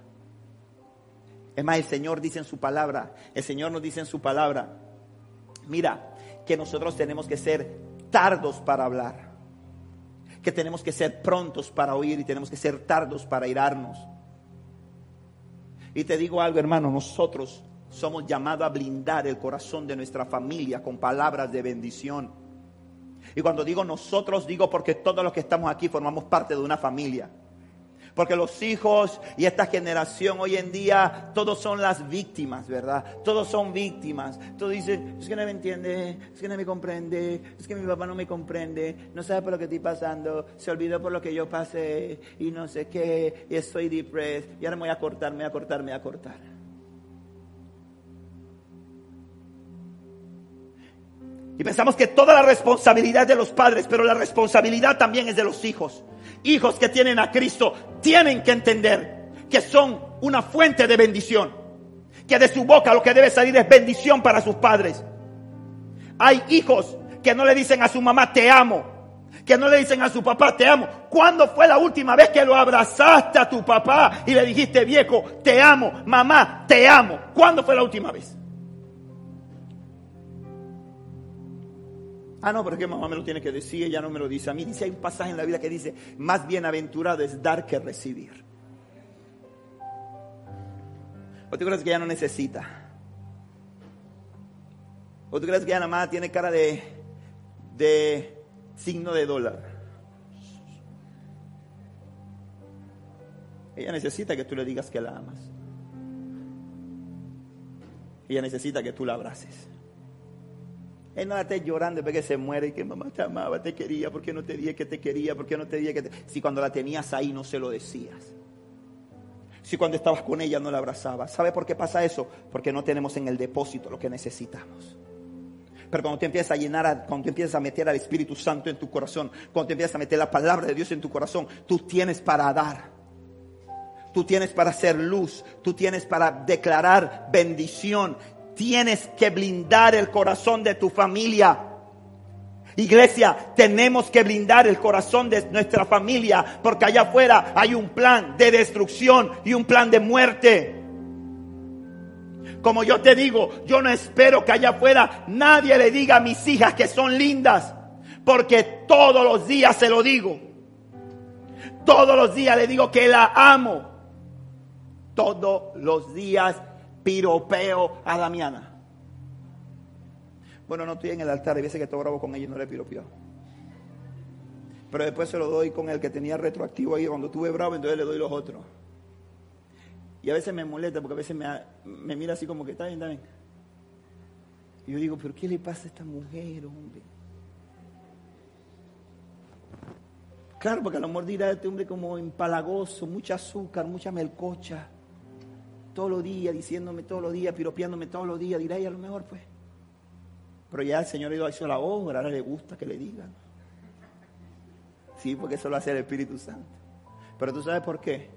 S2: Es más, el Señor dice en su palabra, el Señor nos dice en su palabra, mira, que nosotros tenemos que ser tardos para hablar, que tenemos que ser prontos para oír y tenemos que ser tardos para irarnos. Y te digo algo, hermano, nosotros somos llamados a blindar el corazón de nuestra familia con palabras de bendición. Y cuando digo nosotros, digo porque todos los que estamos aquí formamos parte de una familia. Porque los hijos y esta generación hoy en día, todos son las víctimas, ¿verdad? Todos son víctimas. Todos dicen, es que no me entiende, es que no me comprende, es que mi papá no me comprende, no sabe por lo que estoy pasando, se olvidó por lo que yo pasé y no sé qué, y estoy depressed, y ahora me voy a cortar, me voy a cortar, me voy a cortar. Y pensamos que toda la responsabilidad es de los padres, pero la responsabilidad también es de los hijos hijos que tienen a Cristo tienen que entender que son una fuente de bendición. Que de su boca lo que debe salir es bendición para sus padres. Hay hijos que no le dicen a su mamá te amo. Que no le dicen a su papá te amo. ¿Cuándo fue la última vez que lo abrazaste a tu papá y le dijiste viejo te amo? Mamá te amo. ¿Cuándo fue la última vez? Ah, no, pero es que mamá me lo tiene que decir, ella no me lo dice a mí. Dice, hay un pasaje en la Biblia que dice, más bienaventurado es dar que recibir. ¿O tú crees que ella no necesita? ¿O tú crees que ella nada más tiene cara de, de signo de dólar? Ella necesita que tú le digas que la amas. Ella necesita que tú la abraces. Él no esté llorando después que se muere y que mamá te amaba, te quería, porque no te dije que te quería, porque no te dije que te... Si cuando la tenías ahí no se lo decías. Si cuando estabas con ella no la abrazabas. ¿Sabe por qué pasa eso? Porque no tenemos en el depósito lo que necesitamos. Pero cuando te empiezas a llenar, cuando te empiezas a meter al Espíritu Santo en tu corazón, cuando te empiezas a meter la palabra de Dios en tu corazón, tú tienes para dar. Tú tienes para hacer luz, tú tienes para declarar bendición, tienes que blindar el corazón de tu familia. Iglesia, tenemos que blindar el corazón de nuestra familia porque allá afuera hay un plan de destrucción y un plan de muerte. Como yo te digo, yo no espero que allá afuera nadie le diga a mis hijas que son lindas, porque todos los días se lo digo. Todos los días le digo que la amo. Todos los días piropeo a Damiana. Bueno, no estoy en el altar, veces que estoy bravo con ella y no le piropeo. Pero después se lo doy con el que tenía retroactivo ahí. Cuando tuve bravo, entonces le doy los otros. Y a veces me molesta porque a veces me, mira así como que está bien, está bien. Y yo digo, pero ¿qué le pasa a esta mujer, hombre? Claro, porque a lo mejor dirá este hombre como empalagoso, mucha azúcar, mucha melcocha todos los días, diciéndome todos los días, piropeándome todos los días, dirá ella a lo mejor pues. Pero ya el Señor ha hecho la obra, ahora le gusta que le digan. Sí, porque eso lo hace el Espíritu Santo. Pero tú sabes por qué.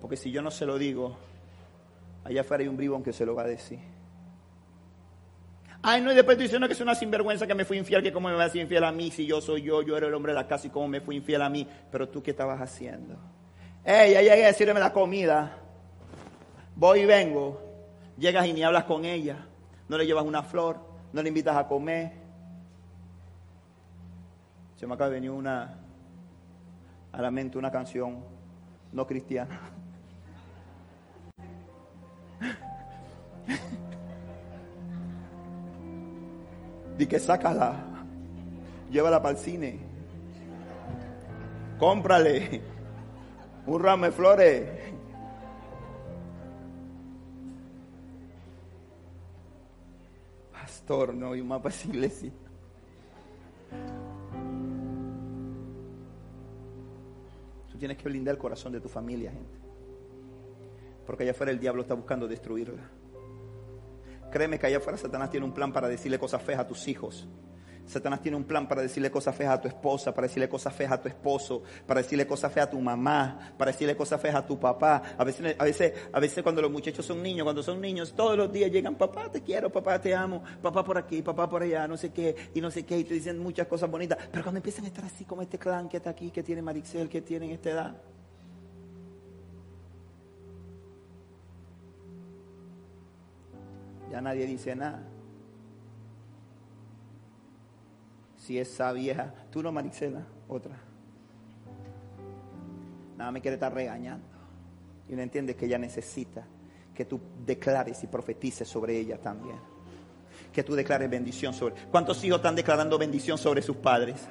S2: Porque si yo no se lo digo, allá afuera hay un bribón que se lo va a decir. Ay, no, y después tú diciendo que es una sinvergüenza que me fui infiel, que cómo me va a ser infiel a mí si yo soy yo, yo era el hombre de la casa y cómo me fui infiel a mí. Pero tú, ¿qué estabas haciendo? Ey, ya llegué a decirme la comida voy y vengo, llegas y ni hablas con ella, no le llevas una flor, no le invitas a comer. Se me acaba de venir una a la mente una canción no cristiana. Di que sácala, llévala para el cine, cómprale un ramo de flores pastor, no, y más para esa iglesia. Tú tienes que blindar el corazón de tu familia, gente. Porque allá afuera el diablo está buscando destruirla. Créeme que allá afuera Satanás tiene un plan para decirle cosas feas a tus hijos. Satanás tiene un plan para decirle cosas feas a tu esposa, para decirle cosas feas a tu esposo, para decirle cosas feas a tu mamá, para decirle cosas feas a tu papá. A veces, a veces, a veces cuando los muchachos son niños, cuando son niños, todos los días llegan, papá te quiero, papá te amo, papá por aquí, papá por allá, no sé qué, y no sé qué, y te dicen muchas cosas bonitas. Pero cuando empiezan a estar así como este clan que está aquí, que tiene Marixel, que tiene esta edad, ya nadie dice nada. Si esa vieja, tú no Maricela, otra. Nada me quiere estar regañando. Y uno entiende que ella necesita que tú declares y profetices sobre ella también. Que tú declares bendición sobre. ¿Cuántos hijos están declarando bendición sobre sus padres?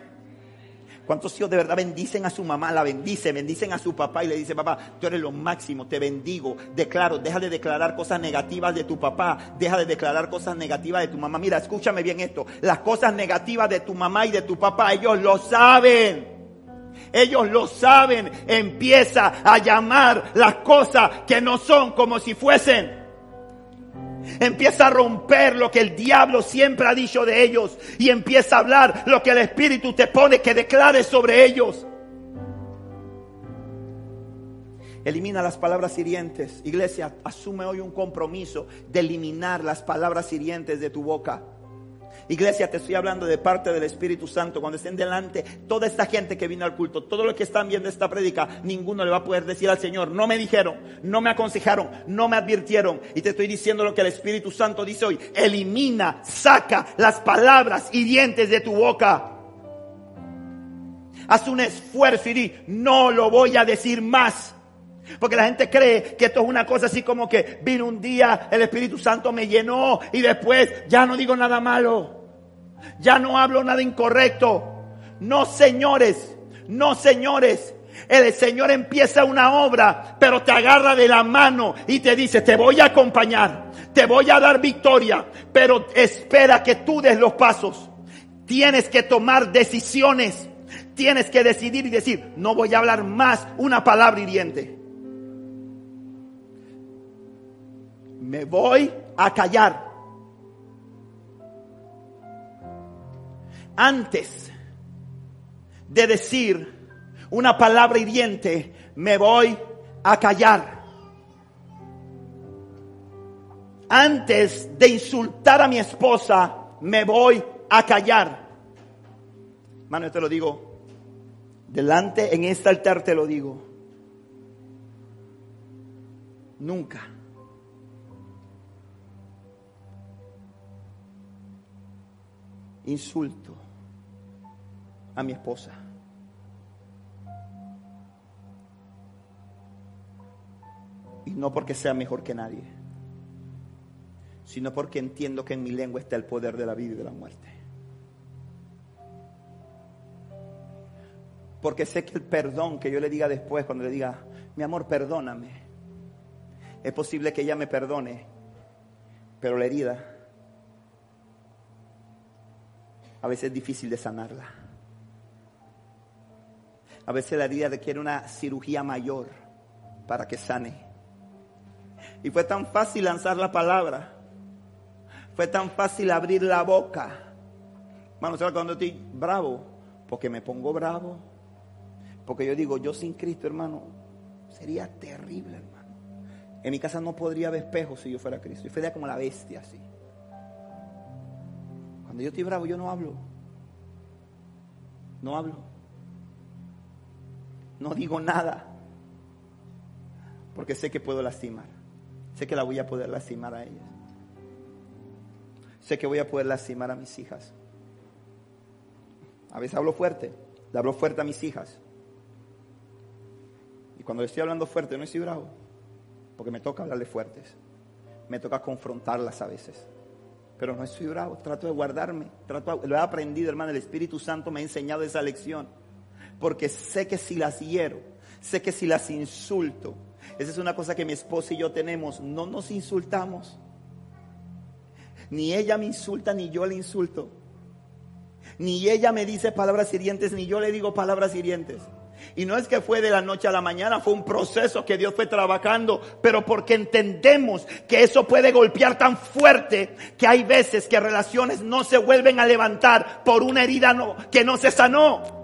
S2: ¿Cuántos hijos de verdad bendicen a su mamá? La bendicen, bendicen a su papá y le dicen, papá, tú eres lo máximo, te bendigo, declaro, deja de declarar cosas negativas de tu papá, deja de declarar cosas negativas de tu mamá. Mira, escúchame bien esto, las cosas negativas de tu mamá y de tu papá, ellos lo saben. Ellos lo saben, empieza a llamar las cosas que no son como si fuesen. Empieza a romper lo que el diablo siempre ha dicho de ellos y empieza a hablar lo que el Espíritu te pone que declare sobre ellos. Elimina las palabras hirientes. Iglesia, asume hoy un compromiso de eliminar las palabras hirientes de tu boca. Iglesia, te estoy hablando de parte del Espíritu Santo. Cuando estén delante, toda esta gente que vino al culto, todo lo que están viendo esta prédica, ninguno le va a poder decir al Señor, no me dijeron, no me aconsejaron, no me advirtieron. Y te estoy diciendo lo que el Espíritu Santo dice hoy. Elimina, saca las palabras hirientes de tu boca. Haz un esfuerzo y di, no lo voy a decir más. Porque la gente cree que esto es una cosa así como que vino un día, el Espíritu Santo me llenó y después ya no digo nada malo. Ya no hablo nada incorrecto. No, señores, no, señores. El Señor empieza una obra, pero te agarra de la mano y te dice, te voy a acompañar, te voy a dar victoria, pero espera que tú des los pasos. Tienes que tomar decisiones. Tienes que decidir y decir, no voy a hablar más una palabra hiriente. Me voy a callar. Antes de decir una palabra hiriente, me voy a callar. Antes de insultar a mi esposa, me voy a callar. Mano, yo te lo digo, delante en este altar te lo digo. Nunca. Insulto a mi esposa. Y no porque sea mejor que nadie, sino porque entiendo que en mi lengua está el poder de la vida y de la muerte. Porque sé que el perdón que yo le diga después, cuando le diga, mi amor, perdóname, es posible que ella me perdone, pero la herida a veces es difícil de sanarla. A veces la herida requiere una cirugía mayor para que sane. Y fue tan fácil lanzar la palabra. Fue tan fácil abrir la boca. Hermano, ¿sabes cuando estoy bravo? Porque me pongo bravo. Porque yo digo, yo sin Cristo, hermano, sería terrible, hermano. En mi casa no podría haber espejos si yo fuera Cristo. Yo sería como la bestia así. Cuando yo estoy bravo, yo no hablo. No hablo no digo nada, porque sé que puedo lastimar, sé que la voy a poder lastimar a ellas, sé que voy a poder lastimar a mis hijas. A veces hablo fuerte, le hablo fuerte a mis hijas. Y cuando estoy hablando fuerte no estoy bravo, porque me toca hablarle fuertes, me toca confrontarlas a veces. Pero no estoy bravo, trato de guardarme, trato lo he aprendido, hermano, el Espíritu Santo me ha enseñado esa lección porque sé que si las hiero, sé que si las insulto, esa es una cosa que mi esposa y yo tenemos, no nos insultamos. Ni ella me insulta, ni yo le insulto. Ni ella me dice palabras hirientes, ni yo le digo palabras hirientes. Y no es que fue de la noche a la mañana, fue un proceso que Dios fue trabajando, pero porque entendemos que eso puede golpear tan fuerte que hay veces que relaciones no se vuelven a levantar por una herida que no se sanó.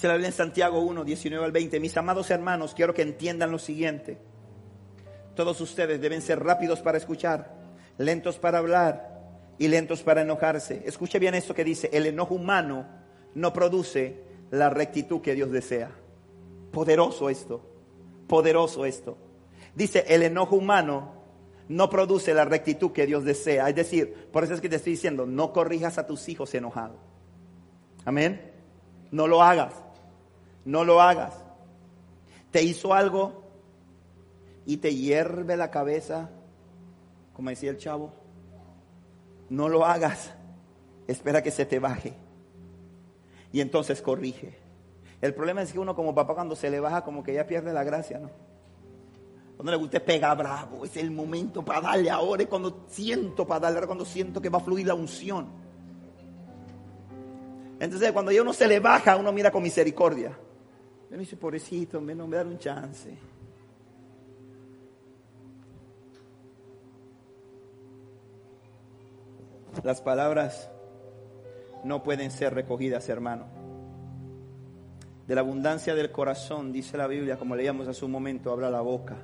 S2: Dice la Biblia en Santiago 1, 19 al 20. Mis amados hermanos, quiero que entiendan lo siguiente. Todos ustedes deben ser rápidos para escuchar, lentos para hablar y lentos para enojarse. Escuche bien esto que dice, el enojo humano no produce la rectitud que Dios desea. Poderoso esto, poderoso esto. Dice, el enojo humano no produce la rectitud que Dios desea. Es decir, por eso es que te estoy diciendo, no corrijas a tus hijos enojados. Amén. No lo hagas. No lo hagas. Te hizo algo y te hierve la cabeza, como decía el chavo. No lo hagas. Espera que se te baje. Y entonces corrige. El problema es que uno como papá cuando se le baja como que ya pierde la gracia, ¿no? Cuando le gusta pega bravo, es el momento para darle ahora, es cuando siento para darle, ahora cuando siento que va a fluir la unción. Entonces, cuando ya uno se le baja, uno mira con misericordia. Me dice, pobrecito, me, no me da un chance. Las palabras no pueden ser recogidas, hermano. De la abundancia del corazón, dice la Biblia, como leíamos hace un momento, habla la boca.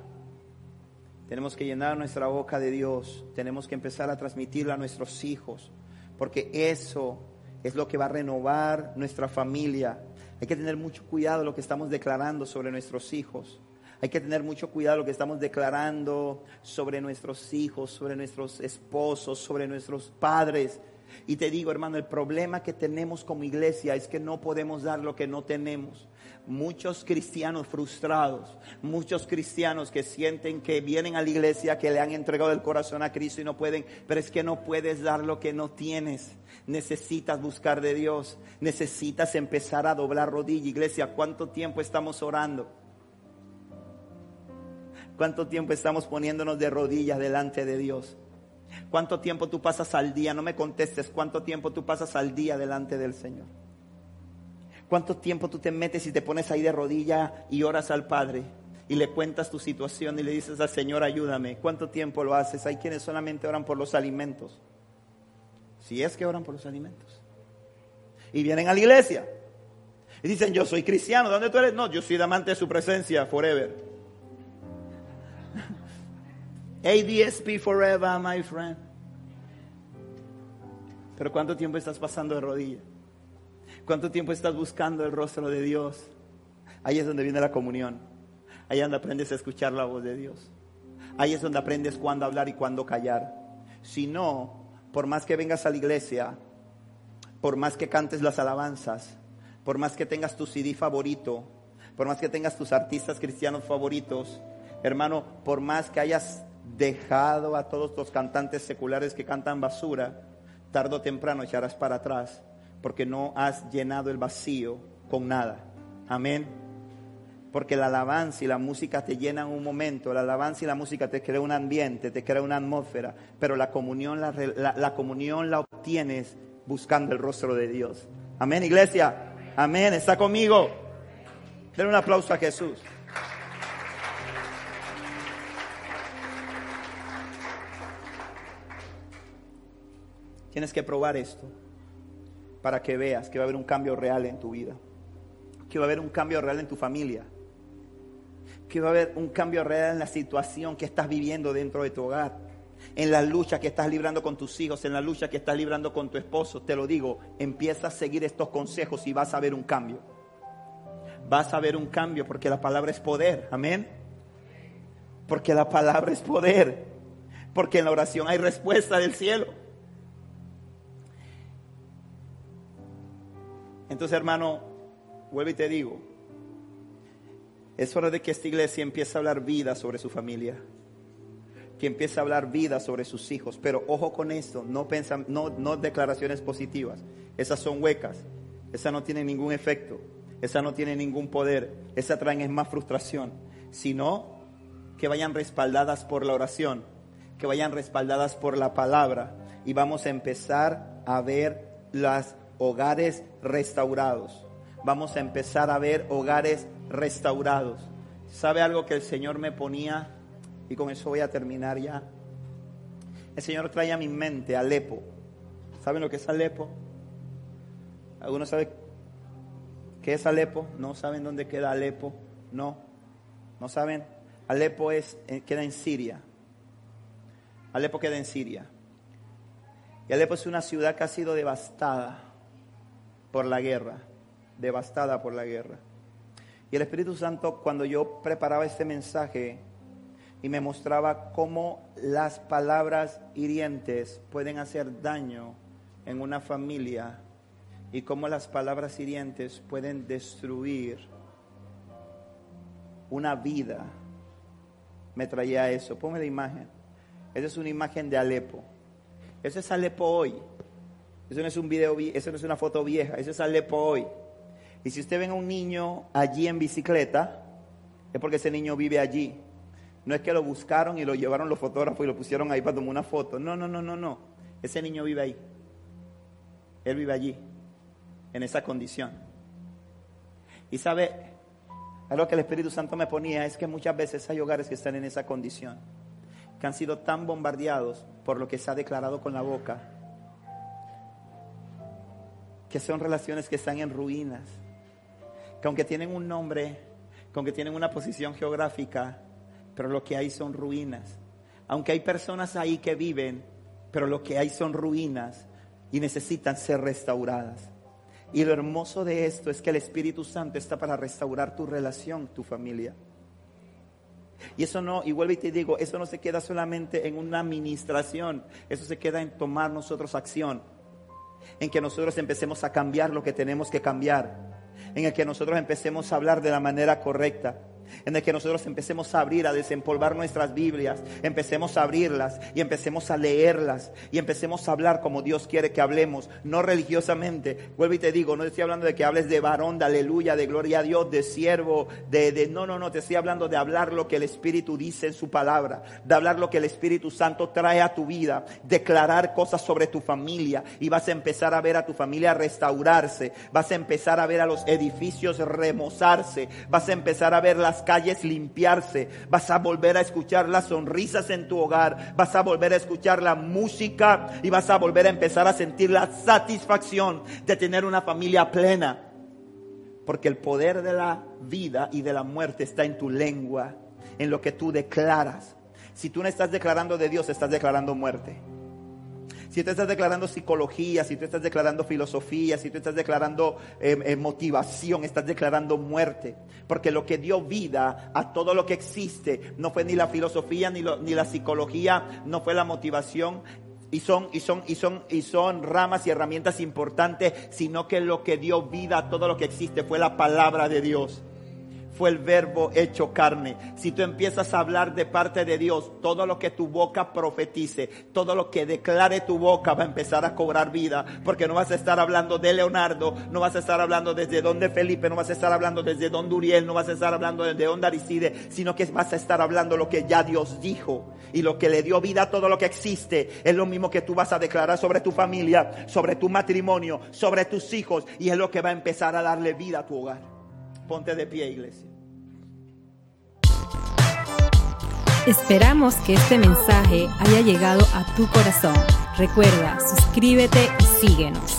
S2: Tenemos que llenar nuestra boca de Dios. Tenemos que empezar a transmitirla a nuestros hijos. Porque eso es lo que va a renovar nuestra familia. Hay que tener mucho cuidado lo que estamos declarando sobre nuestros hijos. Hay que tener mucho cuidado lo que estamos declarando sobre nuestros hijos, sobre nuestros esposos, sobre nuestros padres. Y te digo, hermano, el problema que tenemos como iglesia es que no podemos dar lo que no tenemos muchos cristianos frustrados, muchos cristianos que sienten que vienen a la iglesia, que le han entregado el corazón a Cristo y no pueden, pero es que no puedes dar lo que no tienes. Necesitas buscar de Dios, necesitas empezar a doblar rodilla. Iglesia, ¿cuánto tiempo estamos orando? ¿Cuánto tiempo estamos poniéndonos de rodillas delante de Dios? ¿Cuánto tiempo tú pasas al día? No me contestes, ¿cuánto tiempo tú pasas al día delante del Señor? ¿Cuánto tiempo tú te metes y te pones ahí de rodilla y oras al Padre? Y le cuentas tu situación y le dices al Señor, ayúdame. ¿Cuánto tiempo lo haces? Hay quienes solamente oran por los alimentos. Si es que oran por los alimentos. Y vienen a la iglesia. Y dicen, yo soy cristiano. ¿Dónde tú eres? No, yo soy amante de su presencia, forever. ADSP forever, my friend. Pero ¿cuánto tiempo estás pasando de rodillas? ¿Cuánto tiempo estás buscando el rostro de Dios? Ahí es donde viene la comunión. Ahí es donde aprendes a escuchar la voz de Dios. Ahí es donde aprendes cuándo hablar y cuándo callar. Si no, por más que vengas a la iglesia, por más que cantes las alabanzas, por más que tengas tu CD favorito, por más que tengas tus artistas cristianos favoritos, hermano, por más que hayas dejado a todos los cantantes seculares que cantan basura, tarde o temprano echarás para atrás porque no has llenado el vacío con nada. Amén. Porque la alabanza y la música te llenan un momento, la alabanza y la música te crea un ambiente, te crea una atmósfera, pero la comunión la, la comunión la obtienes buscando el rostro de Dios. Amén, iglesia. Amén. Está conmigo. Den un aplauso a Jesús. Tienes que probar esto para que veas que va a haber un cambio real en tu vida, que va a haber un cambio real en tu familia, que va a haber un cambio real en la situación que estás viviendo dentro de tu hogar, en la lucha que estás librando con tus hijos, en la lucha que estás librando con tu esposo. Te lo digo, empieza a seguir estos consejos y vas a ver un cambio. Vas a ver un cambio porque la palabra es poder, amén. Porque la palabra es poder, porque en la oración hay respuesta del cielo. Entonces, hermano, vuelvo y te digo, es hora de que esta iglesia empiece a hablar vida sobre su familia, que empiece a hablar vida sobre sus hijos, pero ojo con esto, no, no, no declaraciones positivas, esas son huecas, esas no tienen ningún efecto. Esa no tiene ningún poder. Esa traen más frustración. Sino que vayan respaldadas por la oración, que vayan respaldadas por la palabra. Y vamos a empezar a ver los hogares restaurados. Vamos a empezar a ver hogares restaurados. ¿Sabe algo que el Señor me ponía? Y con eso voy a terminar ya. El Señor trae a mi mente Alepo. ¿Saben lo que es Alepo? ¿Algunos saben qué es Alepo? ¿No saben dónde queda Alepo? No. ¿No saben? Alepo es, eh, queda en Siria. Alepo queda en Siria. Y Alepo es una ciudad que ha sido devastada por la guerra. Devastada por la guerra. Y el Espíritu Santo, cuando yo preparaba este mensaje y me mostraba cómo las palabras hirientes pueden hacer daño en una familia y cómo las palabras hirientes pueden destruir una vida, me traía eso. Ponme la imagen. Esa es una imagen de Alepo. Eso es Alepo hoy. Eso no es un video, eso no es una foto vieja, eso es Alepo hoy. Y si usted ve a un niño allí en bicicleta, es porque ese niño vive allí. No es que lo buscaron y lo llevaron los fotógrafos y lo pusieron ahí para tomar una foto. No, no, no, no, no. Ese niño vive ahí. Él vive allí, en esa condición. Y sabe, algo que el Espíritu Santo me ponía es que muchas veces hay hogares que están en esa condición, que han sido tan bombardeados por lo que se ha declarado con la boca, que son relaciones que están en ruinas, que aunque tienen un nombre, que aunque tienen una posición geográfica, pero lo que hay son ruinas. Aunque hay personas ahí que viven, pero lo que hay son ruinas y necesitan ser restauradas. Y lo hermoso de esto es que el Espíritu Santo está para restaurar tu relación, tu familia. Y eso no, y vuelvo y te digo, eso no se queda solamente en una administración, eso se queda en tomar nosotros acción, en que nosotros empecemos a cambiar lo que tenemos que cambiar, en el que nosotros empecemos a hablar de la manera correcta en el que nosotros empecemos a abrir, a desempolvar nuestras Biblias, empecemos a abrirlas y empecemos a leerlas y empecemos a hablar como Dios quiere que hablemos, no religiosamente. Vuelvo y te digo, no estoy hablando de que hables de varón, de aleluya, de gloria a Dios, de siervo, de, de no, no, no, te estoy hablando de hablar lo que el Espíritu dice en su palabra, de hablar lo que el Espíritu Santo trae a tu vida, declarar cosas sobre tu familia y vas a empezar a ver a tu familia restaurarse, vas a empezar a ver a los edificios remozarse, vas a empezar a ver las calles limpiarse, vas a volver a escuchar las sonrisas en tu hogar, vas a volver a escuchar la música y vas a volver a empezar a sentir la satisfacción de tener una familia plena. Porque el poder de la vida y de la muerte está en tu lengua, en lo que tú declaras. Si tú no estás declarando de Dios, estás declarando muerte si tú estás declarando psicología, si tú estás declarando filosofía, si tú estás declarando eh, eh, motivación, estás declarando muerte. Porque lo que dio vida a todo lo que existe no fue ni la filosofía ni, ni la psicología, no fue la motivación, y son, y son, y son, y son ramas y herramientas importantes, sino que lo que dio vida a todo lo que existe fue la palabra de Dios fue el verbo hecho carne. Si tú empiezas a hablar de parte de Dios, todo lo que tu boca profetice, todo lo que declare tu boca va a empezar a cobrar vida, porque no vas a estar hablando de Leonardo, no vas a estar hablando desde donde Felipe, no vas a estar hablando desde donde Uriel, no vas a estar hablando desde donde Aricide, sino que vas a estar hablando lo que ya Dios dijo y lo que le dio vida a todo lo que existe. Es lo mismo que tú vas a declarar sobre tu familia, sobre tu matrimonio, sobre tus hijos y es lo que va a empezar a darle vida a tu hogar. Ponte de pie, iglesia.
S1: Esperamos que este mensaje haya llegado a tu corazón. Recuerda, suscríbete y síguenos.